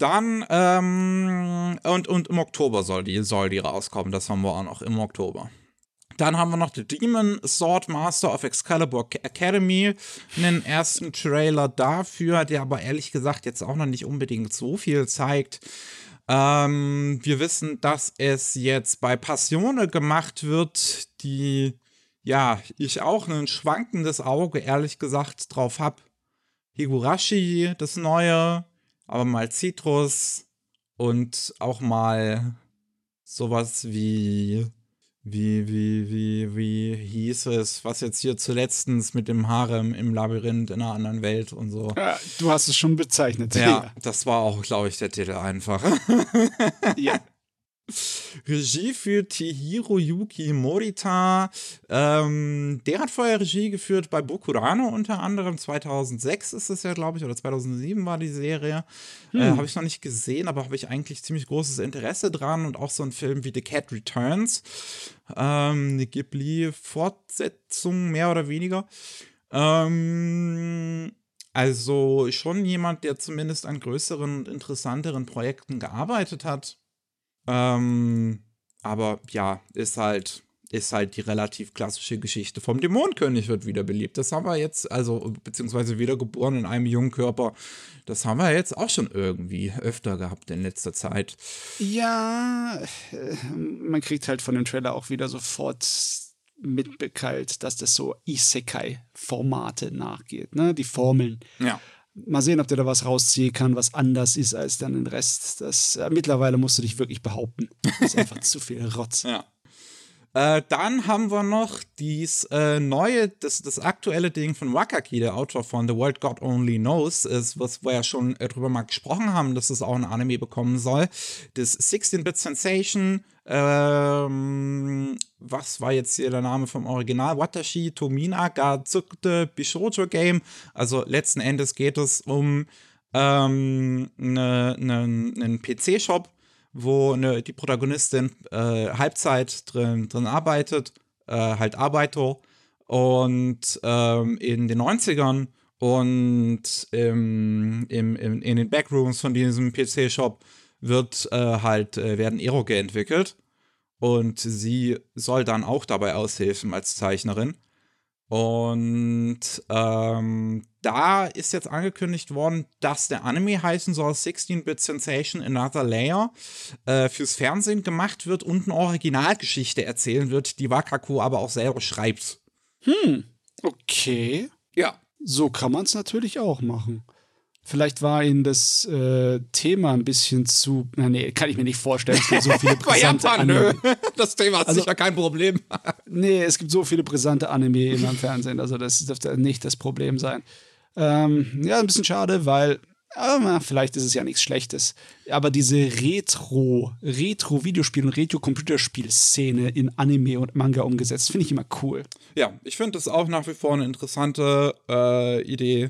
Dann, ähm, und, und im Oktober soll die, soll die rauskommen, das haben wir auch noch im Oktober. Dann haben wir noch The Demon Sword Master of Excalibur Academy. Einen ersten Trailer dafür, der aber ehrlich gesagt jetzt auch noch nicht unbedingt so viel zeigt. Ähm, wir wissen, dass es jetzt bei Passione gemacht wird, die, ja, ich auch ein schwankendes Auge, ehrlich gesagt, drauf habe. Higurashi, das neue, aber mal Citrus und auch mal sowas wie wie, wie, wie, wie hieß es, was jetzt hier zuletzt mit dem Harem im Labyrinth in einer anderen Welt und so. Ja, du hast es schon bezeichnet. Ja, [LAUGHS] ja. das war auch, glaube ich, der Titel einfach. ja. Regie für Tihiro Yuki Morita. Ähm, der hat vorher Regie geführt bei Bokurano unter anderem. 2006 ist es ja, glaube ich, oder 2007 war die Serie. Äh, hm. Äh, habe ich noch nicht gesehen, aber habe ich eigentlich ziemlich großes Interesse dran. Und auch so ein Film wie The Cat Returns. Ähm, eine Ghibli-Fortsetzung, mehr oder weniger. Ähm, also schon jemand, der zumindest an größeren, interessanteren Projekten gearbeitet hat. Ähm, aber ja, ist halt, ist halt die relativ klassische Geschichte vom Dämonenkönig wird wiederbelebt. Das haben wir jetzt, also beziehungsweise wiedergeboren in einem jungen Körper. Das haben wir jetzt auch schon irgendwie öfter gehabt in letzter Zeit. Ja, äh, man kriegt halt von dem Trailer auch wieder sofort mitbekalt, dass das so Isekai-Formate nachgeht, ne? Die Formeln. Ja. Mal sehen, ob der da was rausziehen kann, was anders ist als dann den Rest. Das, äh, mittlerweile musst du dich wirklich behaupten. Das ist einfach [LAUGHS] zu viel Rotz. Ja. Äh, dann haben wir noch dies äh, neue, das, das aktuelle Ding von Wakaki, der Autor von The World God Only Knows, ist, was wir ja schon äh, drüber mal gesprochen haben, dass es auch ein Anime bekommen soll. Das 16-Bit Sensation, ähm, was war jetzt hier der Name vom Original? Watashi Tomina ga Tsukte Bishoujo Game. Also letzten Endes geht es um ähm, ne, ne, einen PC-Shop, wo ne, die Protagonistin äh, Halbzeit drin, drin arbeitet, äh, halt Arbeiter. Und ähm, in den 90ern und im, im, im, in den Backrooms von diesem PC-Shop wird äh, halt, äh, werden Eroge entwickelt. Und sie soll dann auch dabei aushelfen als Zeichnerin. Und ähm, da ist jetzt angekündigt worden, dass der Anime heißen soll 16-Bit Sensation Another Layer, äh, fürs Fernsehen gemacht wird und eine Originalgeschichte erzählen wird, die Wakako aber auch selber schreibt. Hm, okay. Ja. So kann man es natürlich auch machen. Vielleicht war ihnen das äh, Thema ein bisschen zu. Na, nee, kann ich mir nicht vorstellen. Es gibt so viele [LAUGHS] brisante Japan, Anime. [LAUGHS] Das Thema ist Also- sicher kein Problem. [LAUGHS] Nee, es gibt so viele brisante Anime immer im Fernsehen. Also, das dürfte nicht das Problem sein. Ähm, ja, ein bisschen schade, weil. Aber na, vielleicht ist es ja nichts Schlechtes. Aber diese Retro, Retro-Videospiel- und Retro-Computerspiel-Szene in Anime und Manga umgesetzt, finde ich immer cool. Ja, ich finde das auch nach wie vor eine interessante äh, Idee.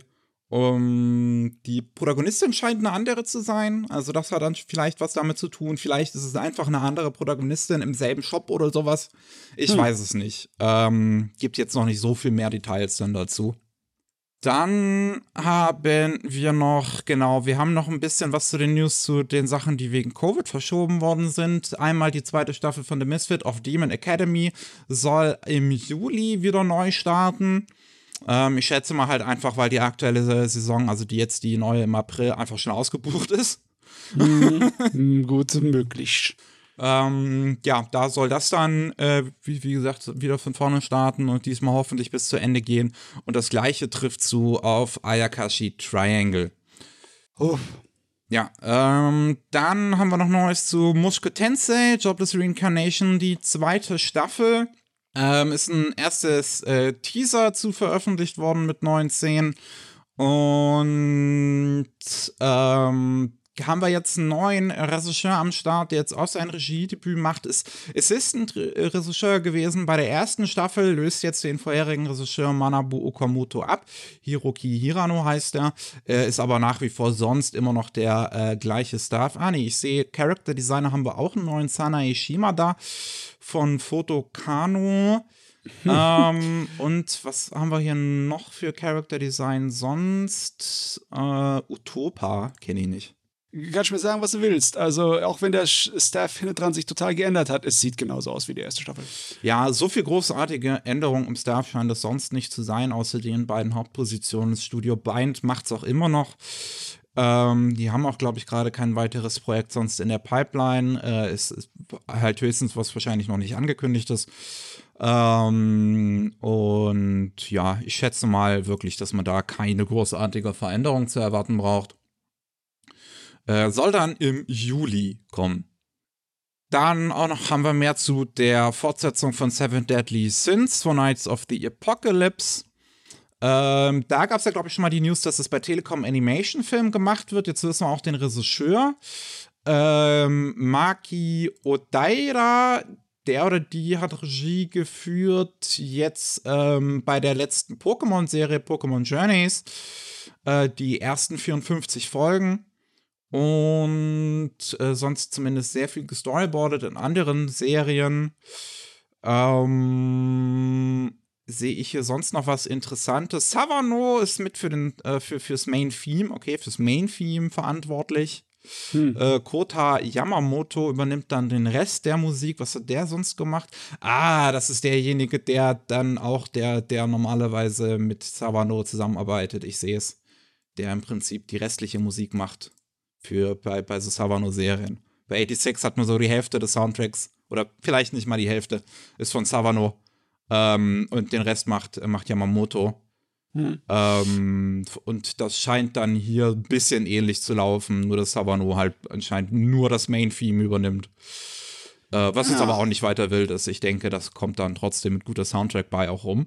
Um, die Protagonistin scheint eine andere zu sein. Also, das hat dann vielleicht was damit zu tun. Vielleicht ist es einfach eine andere Protagonistin im selben Shop oder sowas. Ich weiß es nicht. Ähm, gibt jetzt noch nicht so viel mehr Details dann dazu. Dann haben wir noch, genau, wir haben noch ein bisschen was zu den News zu den Sachen, die wegen Covid verschoben worden sind. Einmal die zweite Staffel von The Misfit of Demon Academy soll im Juli wieder neu starten. Ähm, ich schätze mal halt einfach, weil die aktuelle Saison, also die jetzt die neue im April, einfach schon ausgebucht ist. Hm, [LAUGHS] Gut möglich. Ähm, ja, da soll das dann, äh, wie, wie gesagt, wieder von vorne starten und diesmal hoffentlich bis zu Ende gehen. Und das gleiche trifft zu auf Ayakashi Triangle. Oh, Ja, ähm, dann haben wir noch Neues zu Mushoku Tensei, Jobless Reincarnation, die zweite Staffel. Ähm, ist ein erstes äh, Teaser zu veröffentlicht worden mit neuen Szenen. Und ähm, haben wir jetzt einen neuen Regisseur am Start, der jetzt auch sein Regiedebüt macht. Ist Assistant-Regisseur gewesen bei der ersten Staffel, löst jetzt den vorherigen Regisseur Manabu Okamoto ab. Hiroki Hirano heißt er, äh, ist aber nach wie vor sonst immer noch der äh, gleiche Staff. Ah, nee, ich sehe, Character Designer haben wir auch einen neuen Sanae Shimada von Foto Kano. [LAUGHS] ähm, und was haben wir hier noch für Character Design sonst? Äh, Utopa kenne ich nicht. kannst du mir sagen, was du willst. Also, auch wenn der Staff hinten dran sich total geändert hat, es sieht genauso aus wie die erste Staffel. Ja, so viel großartige Änderungen im Staff scheint es sonst nicht zu sein, außer den beiden Hauptpositionen. Das Studio Bind macht es auch immer noch. Ähm, die haben auch, glaube ich, gerade kein weiteres Projekt sonst in der Pipeline. Äh, es ist halt höchstens was wahrscheinlich noch nicht angekündigt ist. Ähm, und ja, ich schätze mal wirklich, dass man da keine großartige Veränderung zu erwarten braucht. Äh, soll dann im Juli kommen. Dann auch noch haben wir mehr zu der Fortsetzung von Seven Deadly Sins, von Knights of the Apocalypse. Ähm, da gab es ja, glaube ich, schon mal die News, dass es bei Telekom Animation Film gemacht wird. Jetzt wissen wir auch den Regisseur. Ähm, Maki Odaira, der oder die hat Regie geführt jetzt ähm, bei der letzten Pokémon-Serie Pokémon Journeys. Äh, die ersten 54 Folgen. Und äh, sonst zumindest sehr viel gestoryboardet in anderen Serien. Ähm, sehe ich hier sonst noch was Interessantes? Savano ist mit für den, äh, für, fürs Main Theme, okay, fürs Main Theme verantwortlich. Hm. Äh, Kota Yamamoto übernimmt dann den Rest der Musik. Was hat der sonst gemacht? Ah, das ist derjenige, der dann auch, der, der normalerweise mit Savano zusammenarbeitet. Ich sehe es. Der im Prinzip die restliche Musik macht. Für, bei, bei so Savano-Serien. Bei 86 hat nur so die Hälfte des Soundtracks, oder vielleicht nicht mal die Hälfte, ist von Savano. Ähm, und den Rest macht, macht Yamamoto. Hm. Ähm, und das scheint dann hier ein bisschen ähnlich zu laufen, nur dass Savano halt anscheinend nur das Main-Theme übernimmt. Äh, was Ja. aber auch nicht weiter wild ist. Ich denke, das kommt dann trotzdem mit guter Soundtrack bei auch rum.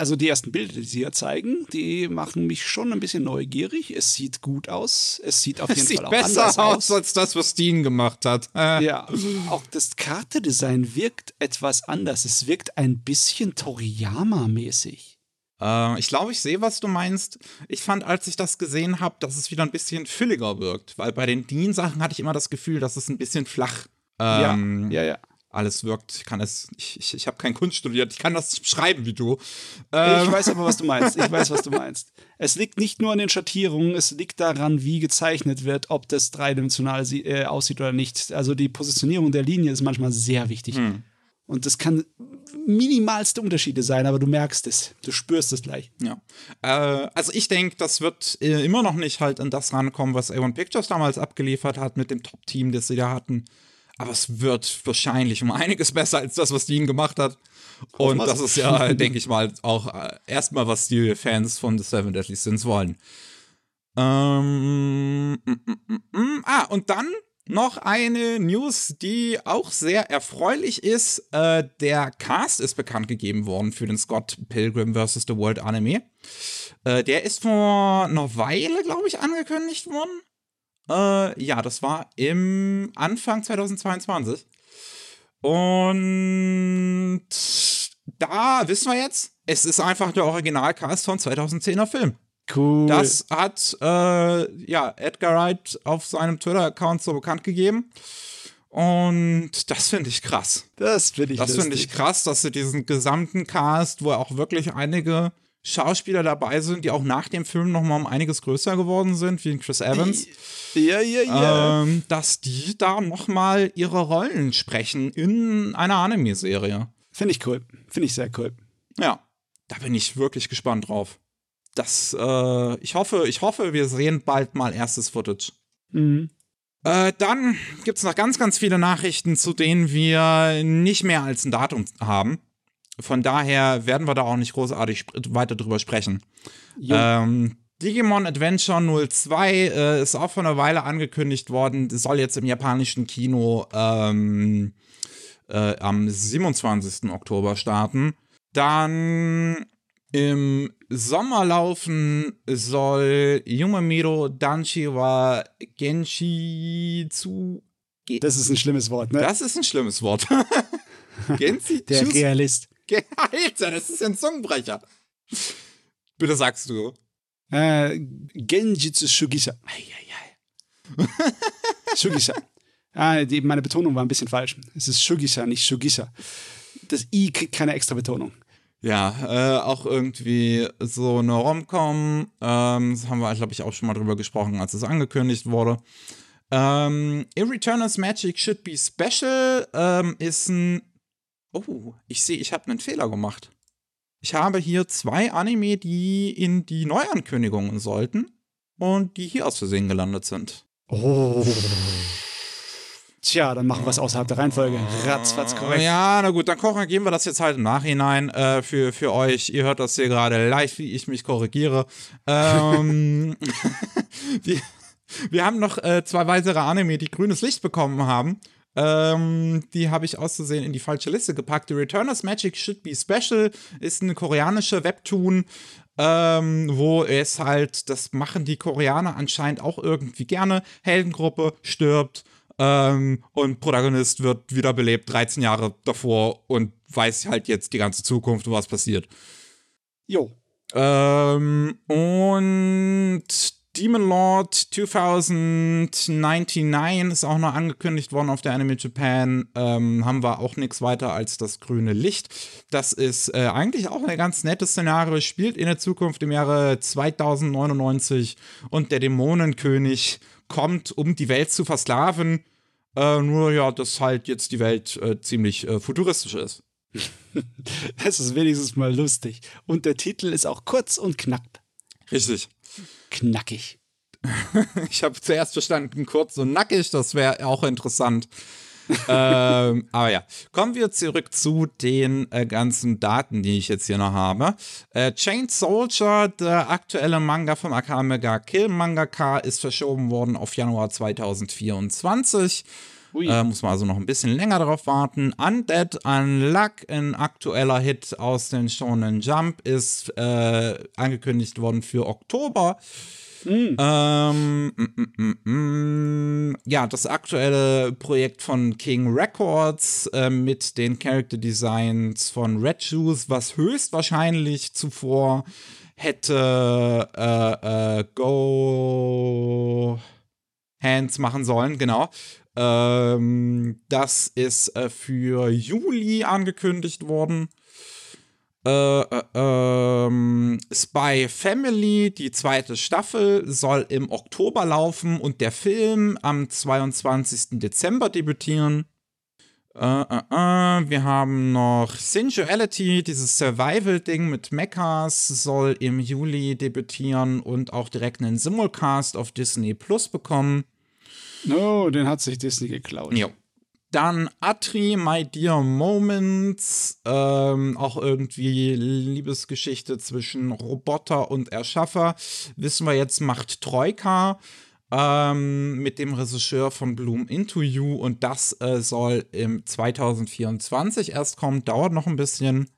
Also die ersten Bilder, die sie hier zeigen, die machen mich schon ein bisschen neugierig. Es sieht gut aus. Es sieht auf jeden Es sieht Fall auch besser anders aus als das, was Dean gemacht hat. Äh, [LAUGHS] Ja, auch das Kartedesign wirkt etwas anders. Es wirkt ein bisschen Toriyama-mäßig. Äh, ich glaube, ich sehe, was du meinst. Ich fand, als ich das gesehen habe, dass es wieder ein bisschen fülliger wirkt. Weil bei den Dean-Sachen hatte ich immer das Gefühl, dass es ein bisschen flach ähm, ja, ja. Alles wirkt. Ich kann es, ich, ich, ich habe keinen Kunst studiert, ich kann das nicht beschreiben wie du. Ich Ähm, weiß aber, was du meinst. Ich weiß, was du [LAUGHS] meinst. Es liegt nicht nur an den Schattierungen, es liegt daran, wie gezeichnet wird, ob das dreidimensional äh, aussieht oder nicht. Also die Positionierung der Linie ist manchmal sehr wichtig. Hm. Und das kann minimalste Unterschiede sein, aber du merkst es. Du spürst es gleich. Ja. Äh, also ich denke, das wird äh, immer noch nicht halt an das rankommen, was A1 Pictures damals abgeliefert hat mit dem Top-Team, das sie da hatten. Aber es wird wahrscheinlich um einiges besser als das, was Dean gemacht hat. Und das ist ja, [LAUGHS] denke ich mal, auch äh, erstmal, was die Fans von The Seven Deadly Sins wollen. Ähm, mm, mm, mm, ah, und dann noch eine News, die auch sehr erfreulich ist. Äh, der Cast ist bekannt gegeben worden für den Scott Pilgrim vs. The World Anime. Äh, der ist vor einer Weile, glaube ich, angekündigt worden. Äh, ja, das war im Anfang 2022. Und da wissen wir jetzt, es ist einfach der Originalcast von 2010er Film. Cool. Das hat äh, ja Edgar Wright auf seinem Twitter-Account so bekannt gegeben. Und das finde ich krass. das finde ich Das finde ich krass, dass sie diesen gesamten Cast, wo auch wirklich einige Schauspieler dabei sind, die auch nach dem Film noch mal um einiges größer geworden sind, wie Chris Evans, Ja, ja, ja. ähm, dass die da noch mal ihre Rollen sprechen in einer Anime-Serie. Finde ich cool. Finde ich sehr cool. Ja, da bin ich wirklich gespannt drauf. Das, äh, ich hoffe, ich hoffe, wir sehen bald mal erstes Footage. Mhm. Äh, dann gibt es noch ganz, ganz viele Nachrichten, zu denen wir nicht mehr als ein Datum haben. Von daher werden wir da auch nicht großartig weiter drüber sprechen. Ähm, Digimon Adventure 02 äh, ist auch vor einer Weile angekündigt worden. Das soll jetzt im japanischen Kino ähm, äh, am 27. Oktober starten. Dann im Sommer laufen soll Yumamiro Danshi wa Genshi zu. Ge Das ist ein schlimmes Wort, ne? das ist ein schlimmes Wort. [LAUGHS] [LAUGHS] Genshi Der Realist. Alter, das ist ja ein Zungenbrecher. Bitte sagst du. Äh, Genjitsu Shugisha. [LAUGHS] Shugisha. Ah, die, meine Betonung war ein bisschen falsch. Es ist Shugisha, nicht Shugisha. Das I kriegt keine extra Betonung. Ja, äh, auch irgendwie so eine Rom-Com. Ähm, das haben wir, glaube ich, auch schon mal drüber gesprochen, als es angekündigt wurde. Ähm, Irreturnals Magic Should Be Special ähm, ist ein. Oh, ich sehe, ich habe einen Fehler gemacht. Ich habe hier zwei Anime, die in die Neuankündigungen sollten und die hier aus Versehen gelandet sind. Oh. Tja, dann machen wir es außerhalb der Reihenfolge. Ratzfatz korrekt. Ja, na gut, dann korrigieren wir das jetzt halt im Nachhinein äh, für, für euch. Ihr hört das hier gerade live, wie ich mich korrigiere. Ähm, [LAUGHS] [LAUGHS] wir, wir haben noch äh, zwei weitere Anime, die grünes Licht bekommen haben. Ähm, die habe ich auszusehen in die falsche Liste gepackt. The Returners Magic Should Be Special ist eine koreanische Webtoon, ähm, wo es halt, das machen die Koreaner anscheinend auch irgendwie gerne. Heldengruppe stirbt ähm, und Protagonist wird wiederbelebt 13 Jahre davor und weiß halt jetzt die ganze Zukunft, was passiert. Jo. Ähm, und Demon Lord 2099 ist auch noch angekündigt worden auf der Anime Japan. Ähm, haben wir auch nichts weiter als das grüne Licht. Das ist äh, eigentlich auch ein ganz nettes Szenario. Spielt in der Zukunft im Jahre 2099 und der Dämonenkönig kommt, um die Welt zu versklaven. Äh, nur ja, dass halt jetzt die Welt äh, ziemlich äh, futuristisch ist. [LAUGHS] Das ist wenigstens mal lustig. Und der Titel ist auch kurz und knapp. Richtig. Knackig. [LAUGHS] Ich habe zuerst verstanden, kurz und nackig, das wäre auch interessant. [LAUGHS] ähm, aber ja, kommen wir zurück zu den äh, ganzen Daten, die ich jetzt hier noch habe. Äh, Chained Soldier, der aktuelle Manga vom Akamega Kill Mangaka, ist verschoben worden auf Januar 2024. Äh, muss man also noch ein bisschen länger darauf warten. Undead Unluck, ein aktueller Hit aus den Shonen Jump, ist äh, angekündigt worden für Oktober. Ähm, mm, mm, mm, mm. ja, das aktuelle Projekt von King Records äh, mit den Character Designs von Red Shoes, was höchstwahrscheinlich zuvor hätte äh, äh, Go Hands machen sollen, genau. Ähm, das ist äh, für Juli angekündigt worden. Äh, äh, ähm, Spy Family, die zweite Staffel, soll im Oktober laufen und der Film am 22. Dezember debütieren. Äh, äh, äh, wir haben noch Sensuality, dieses Survival-Ding mit Mechas, soll im Juli debütieren und auch direkt einen Simulcast auf Disney Plus bekommen. No, den hat sich Disney geklaut. Jo. Dann Atri, My Dear Moments, ähm, auch irgendwie Liebesgeschichte zwischen Roboter und Erschaffer. Wissen wir jetzt, macht Troika ähm, mit dem Regisseur von Bloom Into You und das äh, soll im 2024 erst kommen, dauert noch ein bisschen.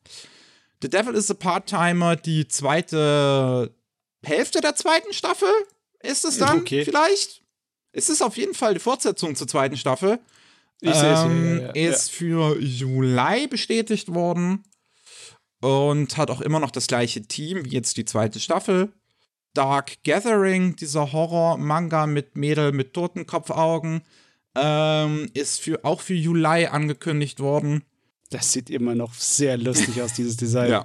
The Devil is a Part-Timer, die zweite Hälfte der zweiten Staffel ist es dann okay. vielleicht? Es ist auf jeden Fall die Fortsetzung zur zweiten Staffel. Ich sehe es ähm, ja, ja, Ist für Juli bestätigt worden und hat auch immer noch das gleiche Team wie jetzt die zweite Staffel. Dark Gathering, dieser Horror-Manga mit Mädel mit Totenkopfaugen, ähm, ist für, auch für Juli angekündigt worden. Das sieht immer noch sehr lustig aus, dieses Design. Ja.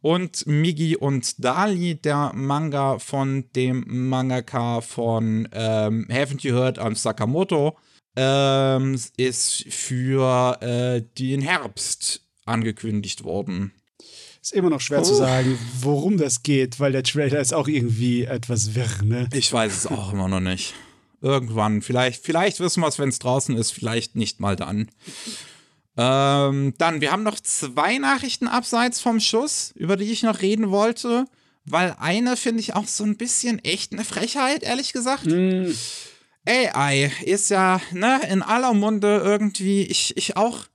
Und Migi und Dali, der Manga von dem Mangaka von ähm, Haven't You Heard am Sakamoto, ähm, ist für äh, den Herbst angekündigt worden. Ist immer noch schwer oh. zu sagen, worum das geht, weil der Trailer ist auch irgendwie etwas wirr, ne? Ich weiß es auch immer noch nicht. Irgendwann, vielleicht, vielleicht wissen wir es, wenn es draußen ist, vielleicht nicht mal dann. Ähm, dann, wir haben noch zwei Nachrichten abseits vom Schuss, über die ich noch reden wollte, weil eine finde ich auch so ein bisschen echt eine Frechheit, ehrlich gesagt. Mm. AI ist ja, ne, in aller Munde irgendwie, ich, ich auch,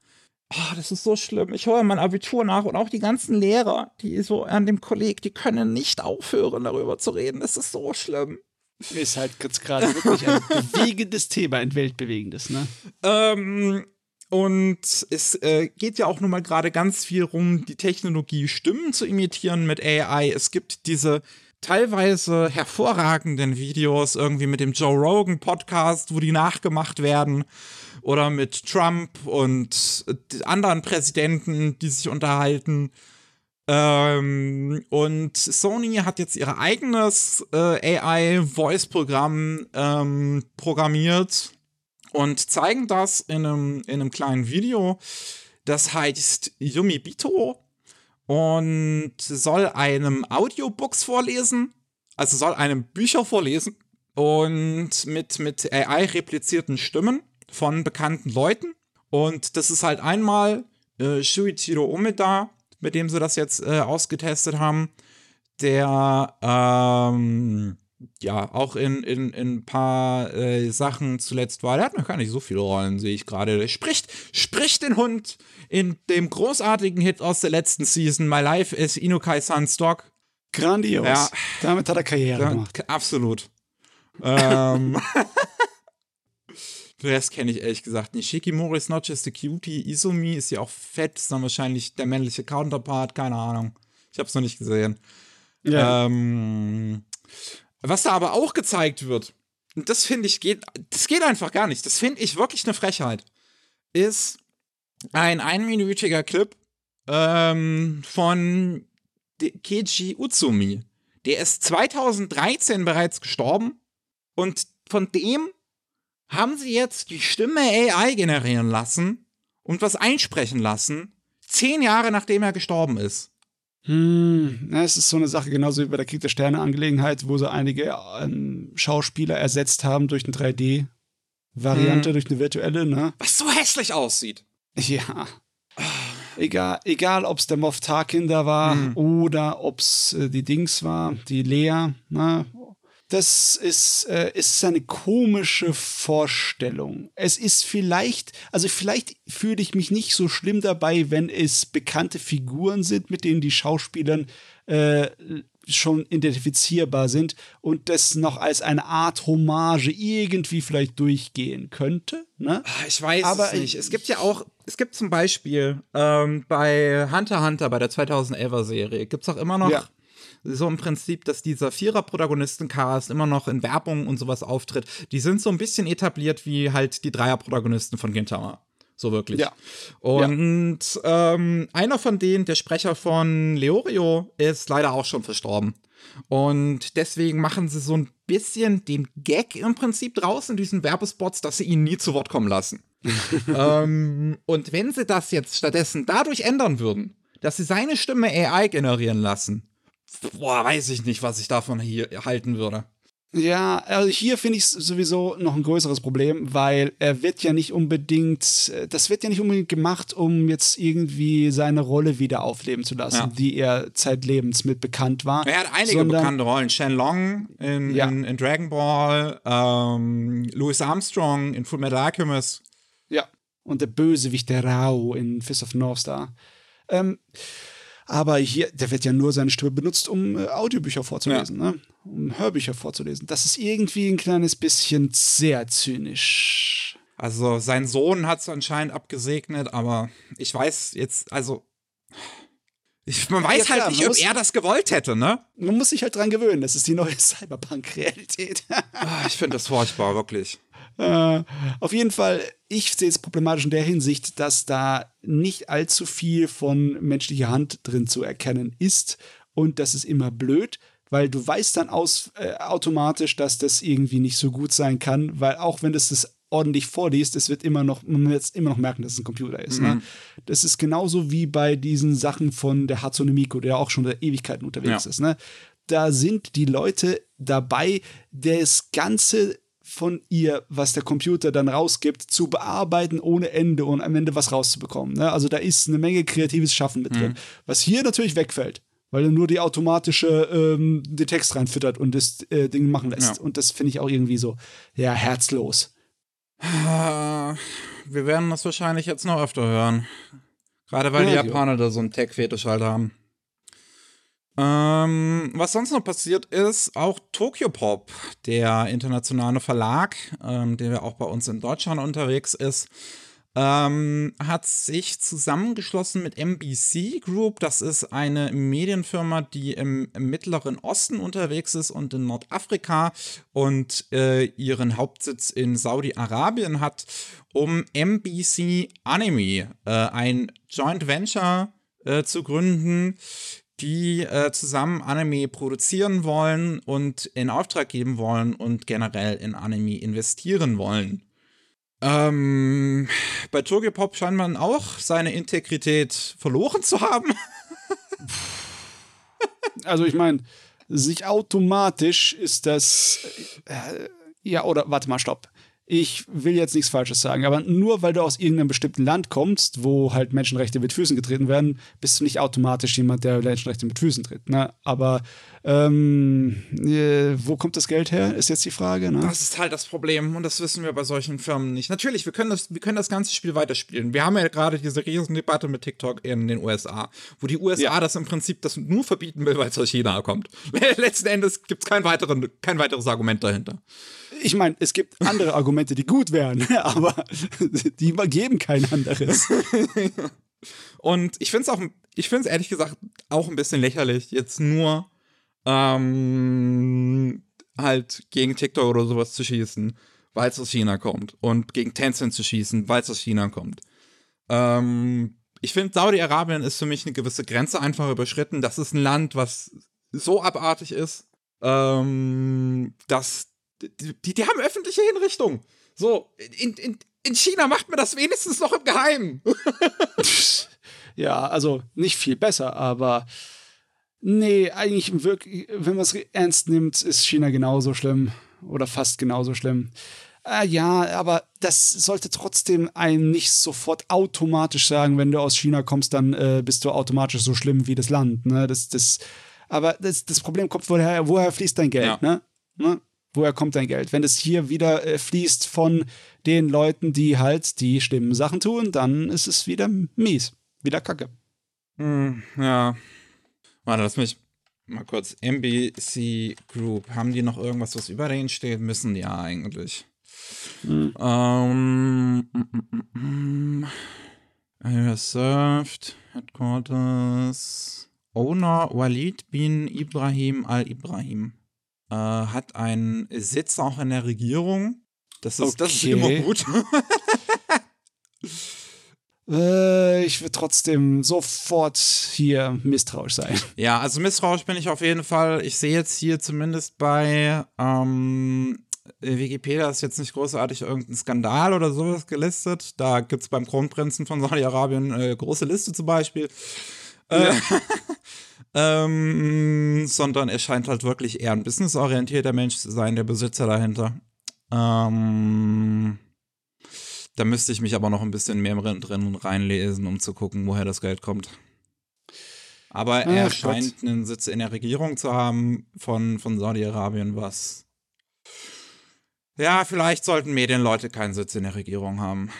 oh, das ist so schlimm. Ich hole mein Abitur nach und auch die ganzen Lehrer, die so an dem Kolleg, die können nicht aufhören, darüber zu reden. Das ist so schlimm. Ist halt jetzt gerade wirklich ein [LAUGHS] bewegendes Thema, ein weltbewegendes, ne? Ähm, und es äh, geht ja auch nun mal gerade ganz viel rum, die Technologie Stimmen zu imitieren mit AI. Es gibt diese teilweise hervorragenden Videos irgendwie mit dem Joe Rogan Podcast, wo die nachgemacht werden oder mit Trump und anderen Präsidenten, die sich unterhalten. Ähm, und Sony hat jetzt ihr eigenes äh, AI-Voice-Programm ähm, programmiert und zeigen das in einem, in einem kleinen Video. Das heißt Yumi Bito und soll einem Audiobooks vorlesen, also soll einem Bücher vorlesen und mit, mit AI replizierten Stimmen von bekannten Leuten. Und das ist halt einmal äh, Shuichiro Umeda, mit dem sie das jetzt äh, ausgetestet haben, der ähm, ja auch in, in, in ein paar äh, Sachen zuletzt war. Der hat noch gar nicht so viele Rollen, sehe ich gerade. Der spricht, spricht den Hund in dem großartigen Hit aus der letzten Season, My Life is Inukai Sans Dog. Grandios. Ja. Damit hat er Karriere gemacht. Absolut. ähm, [LAUGHS] Den Rest kenne ich ehrlich gesagt nicht. Shikimori ist not just a cutie. Izumi ist ja auch fett, ist dann wahrscheinlich der männliche Counterpart, keine Ahnung. Ich habe es noch nicht gesehen. Ja. Ähm, was da aber auch gezeigt wird, und das finde ich geht, das geht einfach gar nicht. Das finde ich wirklich eine Frechheit. Ist ein einminütiger Clip ähm, von Keiji Utsumi. Der ist 2013 bereits gestorben und von dem haben sie jetzt die Stimme AI generieren lassen und was einsprechen lassen, zehn Jahre nachdem er gestorben ist. Hm, es ist so eine Sache, genauso wie bei der Krieg der Sterne-Angelegenheit, wo sie einige ähm, Schauspieler ersetzt haben durch eine 3D-Variante, hm. durch eine virtuelle, ne? Was so hässlich aussieht. Ja. Egal, egal ob es der Moff Tarkin da war hm. oder ob es äh, die Dings war, die Lea, ne? Das ist, äh, ist eine komische Vorstellung. Es ist vielleicht, also vielleicht fühle ich mich nicht so schlimm dabei, wenn es bekannte Figuren sind, mit denen die Schauspieler äh, schon identifizierbar sind und das noch als eine Art Hommage irgendwie vielleicht durchgehen könnte. Ne? Ah, ich weiß Aber es nicht. Es gibt ja auch, es gibt zum Beispiel ähm, bei Hunter Hunter, bei der 2011er Serie, gibt es auch immer noch ja so im Prinzip, dass dieser Vierer-Protagonisten-Cast immer noch in Werbung und sowas auftritt. Die sind so ein bisschen etabliert wie halt die Dreier-Protagonisten von Gintama. So wirklich. Ja. Und ja. Ähm, einer von denen, der Sprecher von Leorio, ist leider auch schon verstorben. Und deswegen machen sie so ein bisschen den Gag im Prinzip draußen in diesen Werbespots, dass sie ihn nie zu Wort kommen lassen. [LAUGHS] ähm, und wenn sie das jetzt stattdessen dadurch ändern würden, dass sie seine Stimme AI generieren lassen, boah, weiß ich nicht, was ich davon hier halten würde. Ja, also hier finde ich es sowieso noch ein größeres Problem, weil er wird ja nicht unbedingt, das wird ja nicht unbedingt gemacht, um jetzt irgendwie seine Rolle wieder aufleben zu lassen, ja. die er zeitlebens mit bekannt war. Er hat einige sondern, bekannte Rollen. Shenlong in, ja. in, in, Dragon Ball, ähm, Louis Armstrong in Full Metal Alchemist. Ja, und der Bösewicht der Rao in Fist of North Star. Ähm, aber hier, der wird ja nur seine Stimme benutzt, um äh, Audiobücher vorzulesen, ja. ne? um Hörbücher vorzulesen. Das ist irgendwie ein kleines bisschen sehr zynisch. Also sein Sohn hat es anscheinend abgesegnet, aber ich weiß jetzt, also ich, man weiß ja, halt nicht, ob er das gewollt hätte, ne? Man muss sich halt dran gewöhnen, das ist die neue [LAUGHS] Cyberpunk-Realität. Ah, ich finde das furchtbar, wirklich. Äh, auf jeden Fall, ich sehe es problematisch in der Hinsicht, dass da nicht allzu viel von menschlicher Hand drin zu erkennen ist. Und das ist immer blöd, weil du weißt dann aus, äh, automatisch, dass das irgendwie nicht so gut sein kann, weil auch wenn das das ordentlich vorliest, es wird immer noch, man wird immer noch merken, dass es ein Computer ist. Ne? Mhm. Ne? Das ist genauso wie bei diesen Sachen von der Hatsune Miku, der auch schon seit Ewigkeiten unterwegs ja. ist. Ne? Da sind die Leute dabei, das ganze von ihr, was der Computer dann rausgibt, zu bearbeiten ohne Ende und am Ende was rauszubekommen. Ne? Also da ist eine Menge kreatives Schaffen mit drin. Mhm. Was hier natürlich wegfällt, weil er nur die automatische ähm, den Text reinfüttert und das äh, Ding machen lässt. Ja. Und das finde ich auch irgendwie so, ja, herzlos. Wir werden das wahrscheinlich jetzt noch öfter hören. Gerade weil ja, die Japaner da so einen Tech-Fetisch halt haben. Ähm, was sonst noch passiert ist, auch Tokyo Pop, der internationale Verlag, ähm, der auch bei uns in Deutschland unterwegs ist, ähm, hat sich zusammengeschlossen mit MBC Group. Das ist eine Medienfirma, die im, im Mittleren Osten unterwegs ist und in Nordafrika und äh, ihren Hauptsitz in Saudi-Arabien hat, um MBC Anime, äh, ein Joint Venture äh, zu gründen, die äh, zusammen Anime produzieren wollen und in Auftrag geben wollen und generell in Anime investieren wollen. Ähm, bei Tokyo Pop scheint man auch seine Integrität verloren zu haben. [LAUGHS] also ich meine, sich automatisch ist das äh, ja oder warte mal, stopp ich will jetzt nichts Falsches sagen, aber nur weil du aus irgendeinem bestimmten Land kommst, wo halt Menschenrechte mit Füßen getreten werden, bist du nicht automatisch jemand, der Menschenrechte mit Füßen tritt. Ne? Aber ähm, äh, wo kommt das Geld her, ist jetzt die Frage. Ne? Das ist halt das Problem und das wissen wir bei solchen Firmen nicht. Natürlich, wir können das, wir können das ganze Spiel weiterspielen. Wir haben ja gerade diese riesen Debatte mit TikTok in den USA, wo die USA ja. das im Prinzip das nur verbieten will, weil es aus China kommt. [LAUGHS] Letzten Endes gibt es kein, kein weiteres Argument dahinter ich meine, es gibt andere Argumente, die gut wären, [LAUGHS] aber die geben kein anderes. [LAUGHS] Und ich finde es auch, ich finde es ehrlich gesagt auch ein bisschen lächerlich, jetzt nur ähm, halt gegen TikTok oder sowas zu schießen, weil es aus China kommt. Und gegen Tencent zu schießen, weil es aus China kommt. Ähm, ich finde, Saudi-Arabien ist für mich eine gewisse Grenze einfach überschritten. Das ist ein Land, was so abartig ist, ähm, dass die, die haben öffentliche Hinrichtungen. So, in, in, in China macht man das wenigstens noch im Geheimen. [LAUGHS] ja, also nicht viel besser, aber nee, eigentlich wirklich, wenn man es ernst nimmt, ist China genauso schlimm oder fast genauso schlimm. Äh, ja, aber das sollte trotzdem einem nicht sofort automatisch sagen, wenn du aus China kommst, dann äh, bist du automatisch so schlimm wie das Land. Ne? Das, das, aber das, das Problem kommt, woher, woher fließt dein Geld? Ja. Ne? ne? woher kommt dein Geld? Wenn es hier wieder äh, fließt von den Leuten, die halt die schlimmen Sachen tun, dann ist es wieder mies, wieder Kacke. Hm, ja. Warte, lass mich mal kurz. MBC Group, haben die noch irgendwas, was über denen steht? Müssen die ja eigentlich. Hm. Ähm, mm, mm, mm, served, Headquarters, Owner Walid bin Ibrahim al-Ibrahim äh, hat einen Sitz auch in der Regierung. Das ist, okay. das ist immer gut. [LAUGHS] äh, ich würde trotzdem sofort hier misstrauisch sein. Ja, also misstrauisch bin ich auf jeden Fall. Ich sehe jetzt hier zumindest bei ähm, Wikipedia ist jetzt nicht großartig irgendein Skandal oder sowas gelistet. Da gibt es beim Kronprinzen von Saudi-Arabien eine äh, große Liste zum Beispiel. Äh, ja. [LAUGHS] Ähm, sondern er scheint halt wirklich eher ein businessorientierter Mensch zu sein, der Besitzer dahinter. Ähm, da müsste ich mich aber noch ein bisschen mehr drin reinlesen, um zu gucken, woher das Geld kommt. Aber er Ach, scheint Gott. einen Sitz in der Regierung zu haben von, von Saudi-Arabien, was. Ja, vielleicht sollten Medienleute keinen Sitz in der Regierung haben.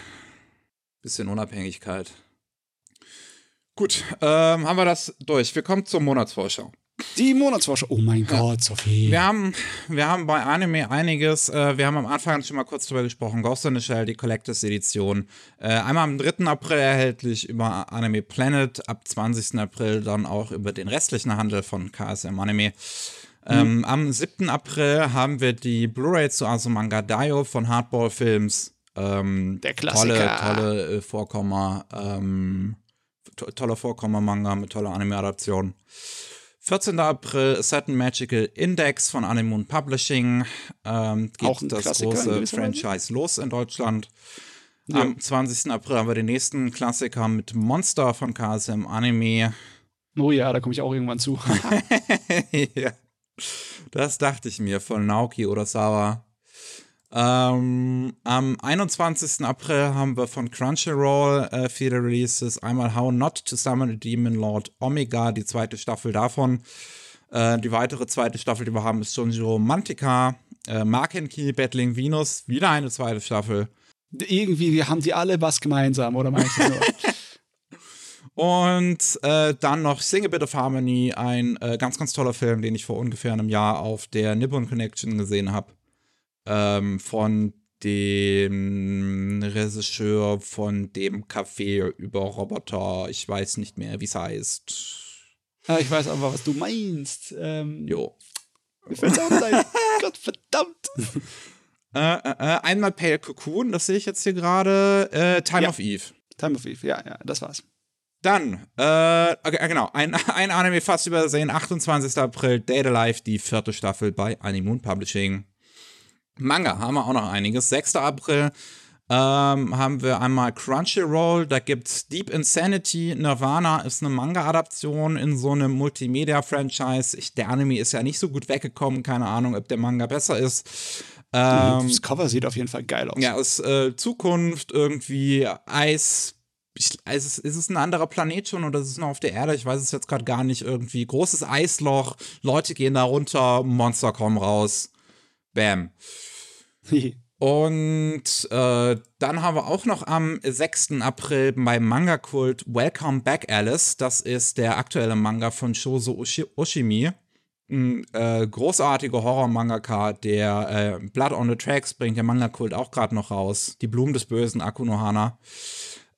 Bisschen Unabhängigkeit. Gut, ähm, haben wir das durch. Wir kommen zur Monatsvorschau. Die Monatsvorschau. Oh mein ja. Gott, Sophie. Wir haben, wir haben bei Anime einiges. Äh, wir haben am Anfang schon mal kurz drüber gesprochen. Ghost in the Shell, die Collectors Edition. Äh, einmal am 3. April erhältlich über Anime Planet. Ab 20. April dann auch über den restlichen Handel von KSM Anime. Ähm, mhm. Am 7. April haben wir die Blu-ray zu Asumanga Daio von Hardball Films. Ähm, Der Klassiker. Tolle, tolle äh, Vorkommer. Ähm, to toller Vorkommer-Manga mit toller Anime-Adaption. 14. April Saturn Magical Index von Anemoon Publishing. Ähm, geht Auch das große Franchise los in Deutschland. Ja. Am 20. April haben wir den nächsten Klassiker mit Monster von KSM Anime. Oh ja, da komme ich auch irgendwann zu. [LAUGHS] ja. Das dachte ich mir von Naoki Urasawa. Ähm, am 21. April haben wir von Crunchyroll äh, viele Releases. Einmal How Not to Summon a Demon Lord Omega, die zweite Staffel davon. Äh, die weitere zweite Staffel, die wir haben, ist Shonjiro Mantica. Äh, Mark Key Battling Venus, wieder eine zweite Staffel. Irgendwie haben die alle was gemeinsam, oder meinst du nur? [LAUGHS] Und äh, dann noch Sing a Bit of Harmony, ein äh, ganz, ganz toller Film, den ich vor ungefähr einem Jahr auf der Nippon Connection gesehen habe ähm, von dem Regisseur von dem Café über Roboter. Ich weiß nicht mehr, wie es heißt. Ja, ich weiß aber, was du meinst. Ähm, jo. Mir fällt's auch nicht ein. [LAUGHS] Gott verdammt. Äh, äh, äh, einmal Pale Cocoon, das sehe ich jetzt hier gerade. Äh, Time ja. of Eve. Time of Eve, ja, ja, das war's. Dann, äh, okay, äh, genau, ein, [LAUGHS] ein Anime fast übersehen, 28. April, Data Life, die vierte Staffel bei Animoon Publishing. Manga haben wir auch noch einiges. 6. April ähm, haben wir einmal Crunchyroll, da gibt's Deep Insanity. Nirvana ist eine Manga-Adaption in so einem Multimedia-Franchise. Der Anime ist ja nicht so gut weggekommen, keine Ahnung, ob der Manga besser ist. Ähm, das Cover sieht auf jeden Fall geil aus. Ja, ist äh, Zukunft, irgendwie Eis. Ich, also ist, ist es ein anderer Planet schon oder ist es noch auf der Erde? Ich weiß es jetzt gerade gar nicht. Irgendwie großes Eisloch, Leute gehen da runter, Monster kommen raus. Bam. [LAUGHS] Und äh, dann haben wir auch noch am 6. April beim Manga-Kult Welcome Back Alice. Das ist der aktuelle Manga von Shoso Oshi Oshimi. Ein äh, großartiger Horror-Mangaka, der äh, Blood on the Tracks bringt der Manga-Kult auch gerade noch raus. Die Blumen des Bösen, Akunohana.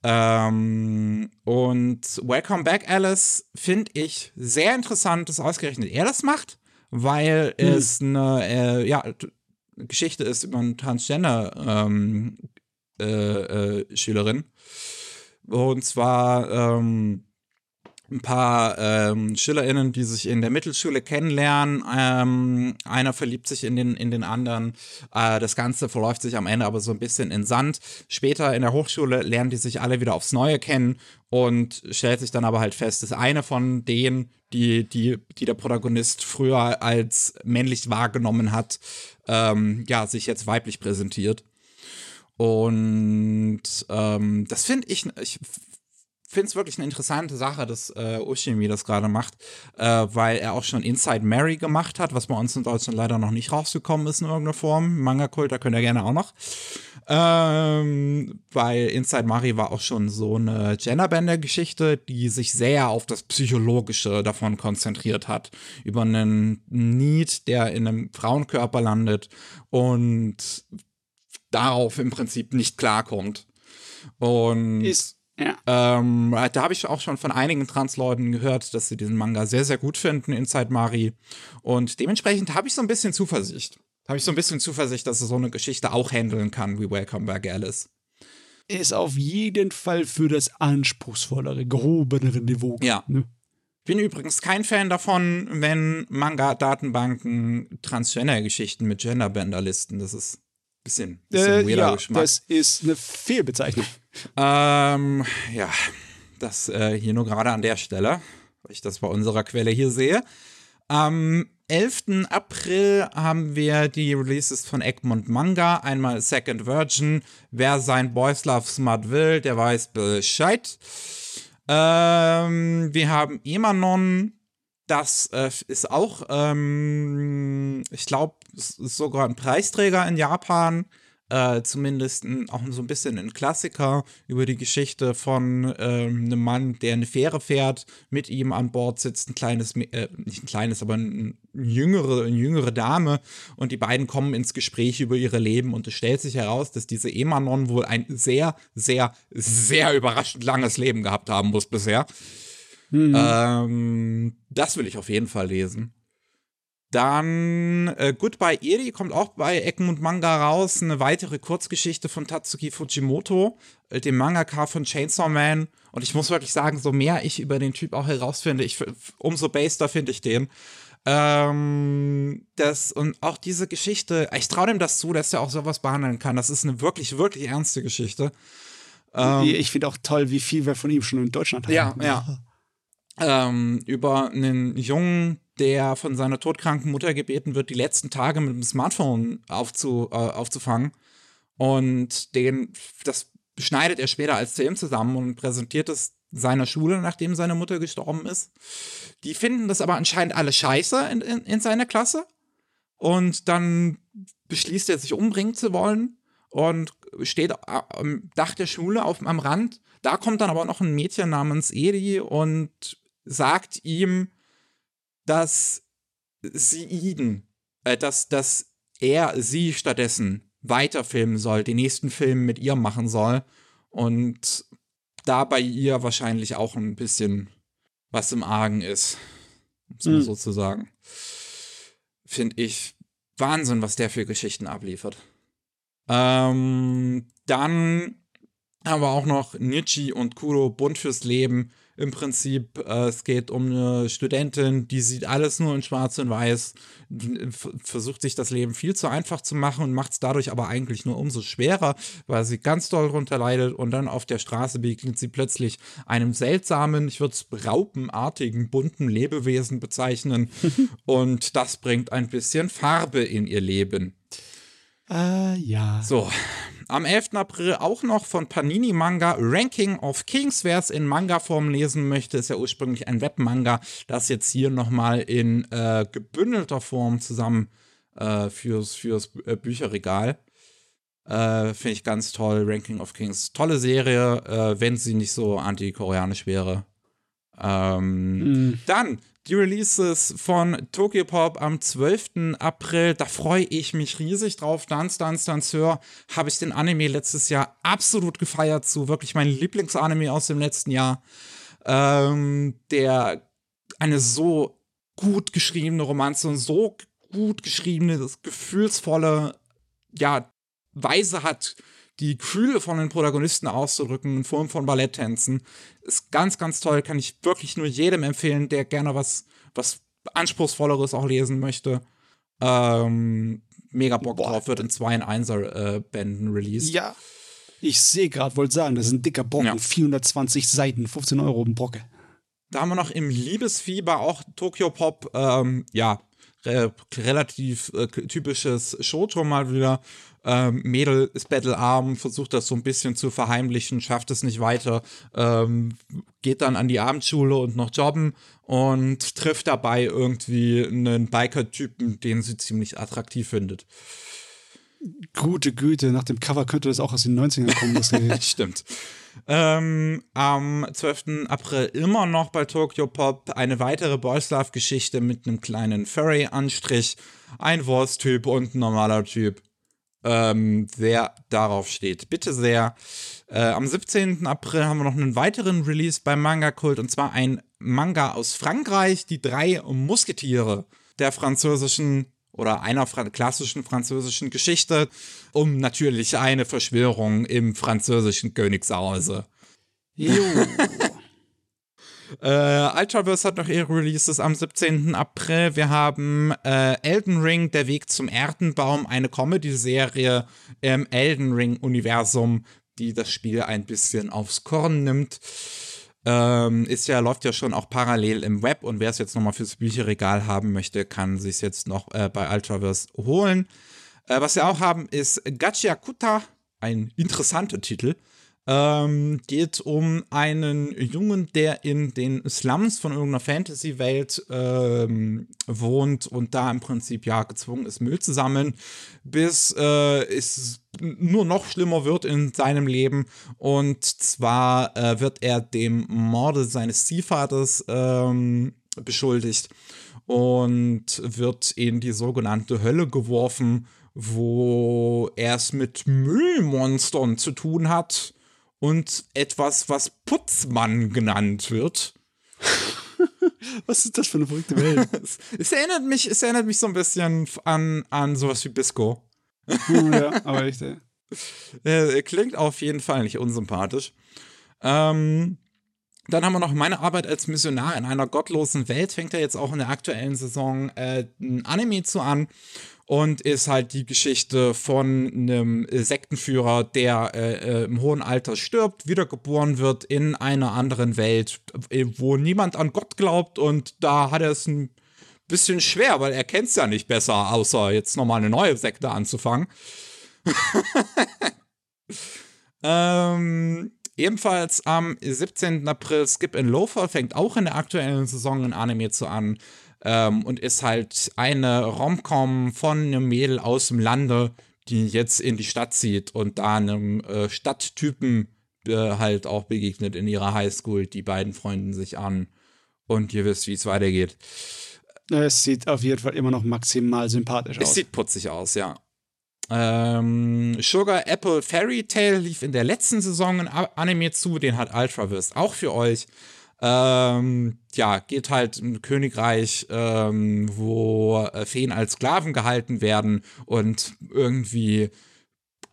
Ähm, und Welcome Back Alice finde ich sehr interessant, dass ausgerechnet er das macht weil hm. es eine äh, ja, Geschichte ist über eine Transgender-Schülerin. Ähm, äh, äh, Und zwar ähm, ein paar ähm, SchülerInnen, die sich in der Mittelschule kennenlernen. Ähm, einer verliebt sich in den, in den anderen. Äh, das Ganze verläuft sich am Ende aber so ein bisschen in Sand. Später in der Hochschule lernen die sich alle wieder aufs Neue kennen und stellt sich dann aber halt fest, dass eine von denen, die, die, die der Protagonist früher als männlich wahrgenommen hat, ähm, ja, sich jetzt weiblich präsentiert. Und ähm, das finde ich, ich finde es wirklich eine interessante Sache, dass äh, Ushimi das gerade macht, äh, weil er auch schon Inside Mary gemacht hat, was bei uns in Deutschland leider noch nicht rausgekommen ist in irgendeiner Form. Manga-Kult, da könnt ihr gerne auch noch. Ähm, weil Inside Mary war auch schon so eine Genderbender-Geschichte, die sich sehr auf das Psychologische davon konzentriert hat. Über einen Need, der in einem Frauenkörper landet und darauf im Prinzip nicht klarkommt. Und ist ja. Ähm, da habe ich auch schon von einigen Trans-Leuten gehört, dass sie diesen Manga sehr, sehr gut finden, Inside Mari. Und dementsprechend habe ich so ein bisschen Zuversicht. Habe ich so ein bisschen Zuversicht, dass er so eine Geschichte auch handeln kann wie Welcome Back Alice. Ist auf jeden Fall für das anspruchsvollere, gehobenere Niveau. Ja. Ne? Bin übrigens kein Fan davon, wenn Manga-Datenbanken Transgender-Geschichten mit Genderbänder listen. Das ist ein bisschen, bisschen äh, weirder ja, Geschmack. Das ist eine Fehlbezeichnung. Ähm, ja, das äh, hier nur gerade an der Stelle. ich das bei unserer Quelle hier sehe. Am 11. April haben wir die Releases von Egmont Manga. Einmal Second Virgin. Wer sein Boys Love Smart will, der weiß Bescheid. Ähm, wir haben Emanon. Das äh, ist auch, ähm, ich glaube, sogar ein Preisträger in Japan äh, zumindest auch so ein bisschen ein Klassiker über die Geschichte von ähm, einem Mann, der eine Fähre fährt, mit ihm an Bord sitzt ein kleines, äh, nicht ein kleines, aber ein, ein jüngere, eine jüngere Dame und die beiden kommen ins Gespräch über ihre Leben und es stellt sich heraus, dass diese Emanon wohl ein sehr, sehr, sehr überraschend langes Leben gehabt haben muss bisher. Mhm. Ähm, das will ich auf jeden Fall lesen. Dann äh, Goodbye Eri kommt auch bei Egmont Manga raus. Eine weitere Kurzgeschichte von Tatsuki Fujimoto, äh, dem Mangaka von Chainsaw Man. Und ich muss wirklich sagen, so mehr ich über den Typ auch herausfinde, ich, umso baster finde ich den. Ähm, das, und auch diese Geschichte, ich traue dem das zu, dass er auch sowas behandeln kann. Das ist eine wirklich, wirklich ernste Geschichte. Ähm, ich finde auch toll, wie viel wir von ihm schon in Deutschland haben. Ja, ja. Ähm, über einen Jungen, der von seiner todkranken Mutter gebeten wird, die letzten Tage mit dem Smartphone aufzu, äh, aufzufangen. Und den, das schneidet er später als Film zusammen und präsentiert es seiner Schule, nachdem seine Mutter gestorben ist. Die finden das aber anscheinend alle scheiße in, in, in seiner Klasse. Und dann beschließt er, sich umbringen zu wollen und steht am Dach der Schule auf, am Rand. Da kommt dann aber noch ein Mädchen namens Eri und sagt ihm, dass sie ihn, äh, dass, dass er sie stattdessen weiterfilmen soll, den nächsten Film mit ihr machen soll und da bei ihr wahrscheinlich auch ein bisschen was im Argen ist, um es mal mhm. so zu sagen. Finde ich Wahnsinn, was der für Geschichten abliefert. Ähm, dann haben wir auch noch Nietzsche und Kuro Bunt fürs Leben im Prinzip. Äh, es geht um eine Studentin, die sieht alles nur in Schwarz und Weiß, versucht sich das Leben viel zu einfach zu machen und macht es dadurch aber eigentlich nur umso schwerer, weil sie ganz doll darunter leidet und dann auf der Straße begegnet sie plötzlich einem seltsamen, ich würde es raupenartigen, bunten Lebewesen bezeichnen [LAUGHS] und das bringt ein bisschen Farbe in ihr Leben. Äh, ja. So, am 11. April auch noch von Panini Manga Ranking of Kings. Wer es in Manga-Form lesen möchte, ist ja ursprünglich ein Webmanga, das jetzt hier nochmal in äh, gebündelter Form zusammen äh, fürs, fürs äh, Bücherregal. Äh, Finde ich ganz toll. Ranking of Kings. Tolle Serie, äh, wenn sie nicht so anti-koreanisch wäre. Ähm, mm. Dann die Releases von Tokyo Pop am 12. April. Da freue ich mich riesig drauf. Dance, Dance, Danceur habe ich den Anime letztes Jahr absolut gefeiert zu. Wirklich mein Lieblingsanime aus dem letzten Jahr. Ähm, der eine so gut geschriebene Romanze und so gut geschriebene, gefühlsvolle, ja, Weise hat, die Gefühle von den Protagonisten auszudrücken in Form von Balletttänzen. Ist ganz, ganz toll. Kann ich wirklich nur jedem empfehlen, der gerne was, was Anspruchsvolleres auch lesen möchte. Ähm, mega Bock Boah. drauf, wird in zwei in Einser äh, Bänden released. Ja. Ich sehe gerade, wollte sagen, das ist ein dicker Brocken. Ja. 420 Seiten, 15 Euro im Brocke. Da haben wir noch im Liebesfieber auch Tokyo Pop, ähm, ja, re relativ äh, typisches Showtour mal wieder. Ähm, Mädel ist battlearm, versucht das so ein bisschen zu verheimlichen, schafft es nicht weiter, ähm, geht dann an die Abendschule und noch jobben und trifft dabei irgendwie einen Biker-Typen, den sie ziemlich attraktiv findet. Gute Güte, nach dem Cover könnte das auch aus den 90ern kommen. Das [LAUGHS] Stimmt. Ähm, am 12. April immer noch bei Tokyo Pop eine weitere Boys Love Geschichte mit einem kleinen Furry-Anstrich, ein Wurst-Typ und ein normaler Typ ähm, wer darauf steht. Bitte sehr. Äh, am 17. April haben wir noch einen weiteren Release beim Manga Kult und zwar ein Manga aus Frankreich, die drei Musketiere der französischen oder einer fra klassischen französischen Geschichte um natürlich eine Verschwörung im französischen Königshause. Jo. [LAUGHS] Äh, Ultraverse hat noch ihre Releases am 17. April. Wir haben äh, Elden Ring, Der Weg zum Erdenbaum, eine Comedy-Serie im Elden Ring-Universum, die das Spiel ein bisschen aufs Korn nimmt. Ähm, ist ja, läuft ja schon auch parallel im Web und wer es jetzt nochmal fürs Bücherregal haben möchte, kann sich jetzt noch äh, bei Ultraverse holen. Äh, was wir auch haben, ist Gachiakuta, ein interessanter Titel. Ähm, geht um einen Jungen, der in den Slums von irgendeiner Fantasy-Welt ähm, wohnt und da im Prinzip ja gezwungen ist, Müll zu sammeln, bis äh, es nur noch schlimmer wird in seinem Leben. Und zwar äh, wird er dem Morde seines Ziehvaters ähm, beschuldigt und wird in die sogenannte Hölle geworfen, wo er es mit Müllmonstern zu tun hat und etwas, was Putzmann genannt wird. [LAUGHS] was ist das für eine verrückte Welt? [LAUGHS] es, es, erinnert mich, es erinnert mich so ein bisschen an, an sowas wie Bisco. oh, ja, aber echt, ey. [LAUGHS] Äh, klingt auf jeden Fall nicht unsympathisch. Ähm, dann haben wir noch meine Arbeit als Missionar in einer gottlosen Welt. Fängt er jetzt auch in der aktuellen Saison äh, ein Anime zu an und ist halt die Geschichte von einem Sektenführer, der äh, äh, im hohen Alter stirbt, wiedergeboren wird in einer anderen Welt, äh, wo niemand an Gott glaubt und da hat er es ein bisschen schwer, weil er kennt es ja nicht besser, außer jetzt nochmal eine neue Sekte anzufangen. [LAUGHS] ähm, ebenfalls am 17. April Skip and Loafer fängt auch in der aktuellen Saison ein Anime zu an ähm, und ist halt eine Romcom von einem Mädel aus dem Lande, die jetzt in die Stadt zieht und da einem äh, Stadttypen äh, halt auch begegnet in ihrer Highschool. Die beiden freunden sich an und ihr wisst, wie es weitergeht. Es sieht auf jeden Fall immer noch maximal sympathisch aus. Es sieht putzig aus, ja. Ähm, Sugar Apple Fairy Tale lief in der letzten Saison ein Anime zu, den hat Ultraverse auch für euch. Ähm, ja, geht halt ein Königreich, ähm, wo äh, Feen als Sklaven gehalten werden und irgendwie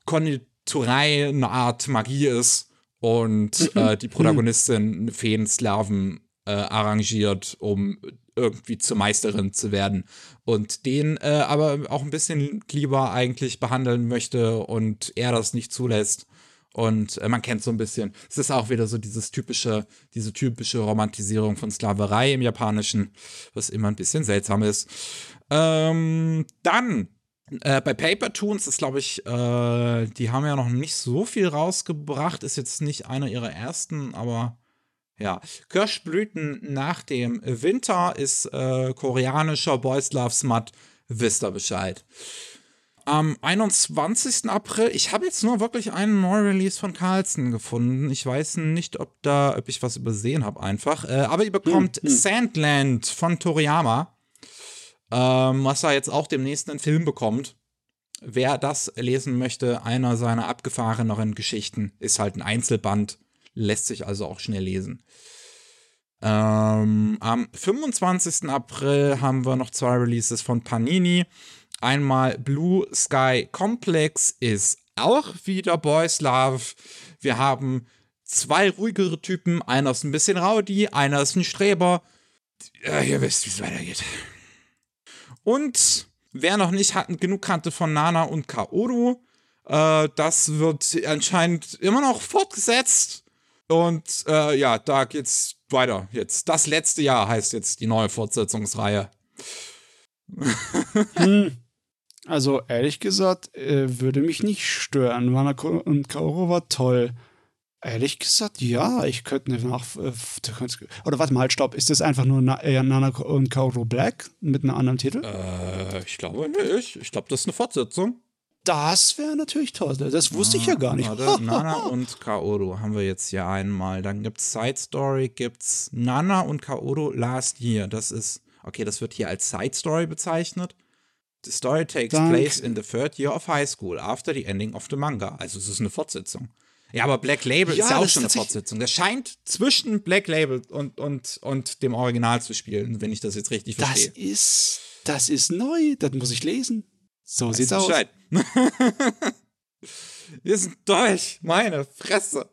Konditorei eine Art Magie ist und äh, die Protagonistin Feen-Sklaven äh, arrangiert, um irgendwie zur Meisterin zu werden und den äh, aber auch ein bisschen lieber eigentlich behandeln möchte und er das nicht zulässt. Und äh, man kennt so ein bisschen, es ist auch wieder so dieses typische, diese typische Romantisierung von Sklaverei im Japanischen, was immer ein bisschen seltsam ist. Ähm, dann äh, bei Paper Toons ist, glaube ich, äh, die haben ja noch nicht so viel rausgebracht, ist jetzt nicht einer ihrer ersten, aber ja. Kirschblüten nach dem Winter ist äh, koreanischer Boys Love Smut, wisst ihr Bescheid. Am 21. April, ich habe jetzt nur wirklich einen Neu-Release von Carlson gefunden. Ich weiß nicht, ob da, ob ich was übersehen habe einfach. Äh, aber ihr bekommt hm, hm. Sandland von Toriyama, ähm, was er jetzt auch demnächst einen Film bekommt. Wer das lesen möchte, einer seiner abgefahreneren Geschichten, ist halt ein Einzelband, lässt sich also auch schnell lesen. Ähm, am 25. April haben wir noch zwei Releases von Panini. Einmal Blue Sky Complex ist auch wieder Boys Love. Wir haben zwei ruhigere Typen. Einer ist ein bisschen rowdy, einer ist ein Streber. Ja, ihr wisst, wie es weitergeht. Und wer noch nicht hat, genug kannte von Nana und Kaoru, äh, das wird anscheinend immer noch fortgesetzt. Und äh, ja, da geht's weiter. Jetzt das letzte Jahr heißt jetzt die neue Fortsetzungsreihe. [LAUGHS] hm. Also ehrlich gesagt, äh, würde mich nicht stören. Wanako und Kaoru war toll. Ehrlich gesagt, ja, ich könnte nach. Äh, oder warte mal, halt, stopp. Ist das einfach nur Na äh, Nanako und Kaoru Black mit einem anderen Titel? Äh, ich glaube nicht. Ich glaube, das ist eine Fortsetzung. Das wäre natürlich toll. Das wusste ah, ich ja gar nicht. Warte, Nana [LAUGHS] und Kaoru haben wir jetzt hier einmal. Dann gibt es Side Story, gibt's Nana und Kaoru Last Year. Das ist, okay, das wird hier als Side Story bezeichnet. The story takes Dank. place in the third year of high school after the ending of the manga. Also es ist eine Fortsetzung. Ja, aber Black Label ja, ist ja auch schon eine Fortsetzung. Das scheint zwischen Black Label und, und, und dem Original zu spielen, wenn ich das jetzt richtig verstehe. Das ist, das ist neu. Das muss ich lesen. So weißt sieht's aus. [LAUGHS] Wir sind durch. Meine Fresse.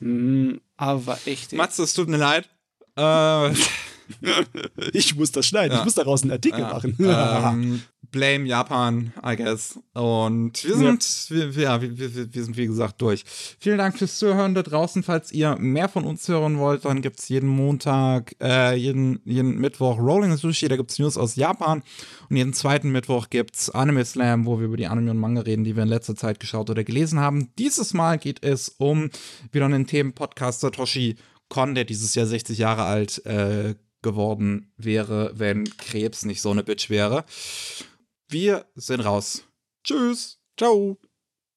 mm, aber echt. Matze, es tut mir leid. Äh, [LAUGHS] ich muss das schneiden, ja. ich muss daraus einen Artikel ja. machen. ähm, blame Japan, I guess. Und wir sind, ja, wir, ja, wir, wir, wir, sind wie gesagt durch. Vielen Dank fürs Zuhören da draußen. Falls ihr mehr von uns hören wollt, dann gibt es jeden Montag, äh, jeden, jeden Mittwoch Rolling Sushi, da gibt es News aus Japan. Und jeden zweiten Mittwoch gibt es Anime Slam, wo wir über die Anime und Manga reden, die wir in letzter Zeit geschaut oder gelesen haben. Dieses Mal geht es um wieder einen Themenpodcast Satoshi Kon, der dieses Jahr 60 Jahre alt äh, geworden wäre, wenn Krebs nicht so eine Bitch wäre. Wir sind raus. Tschüss. Ciao.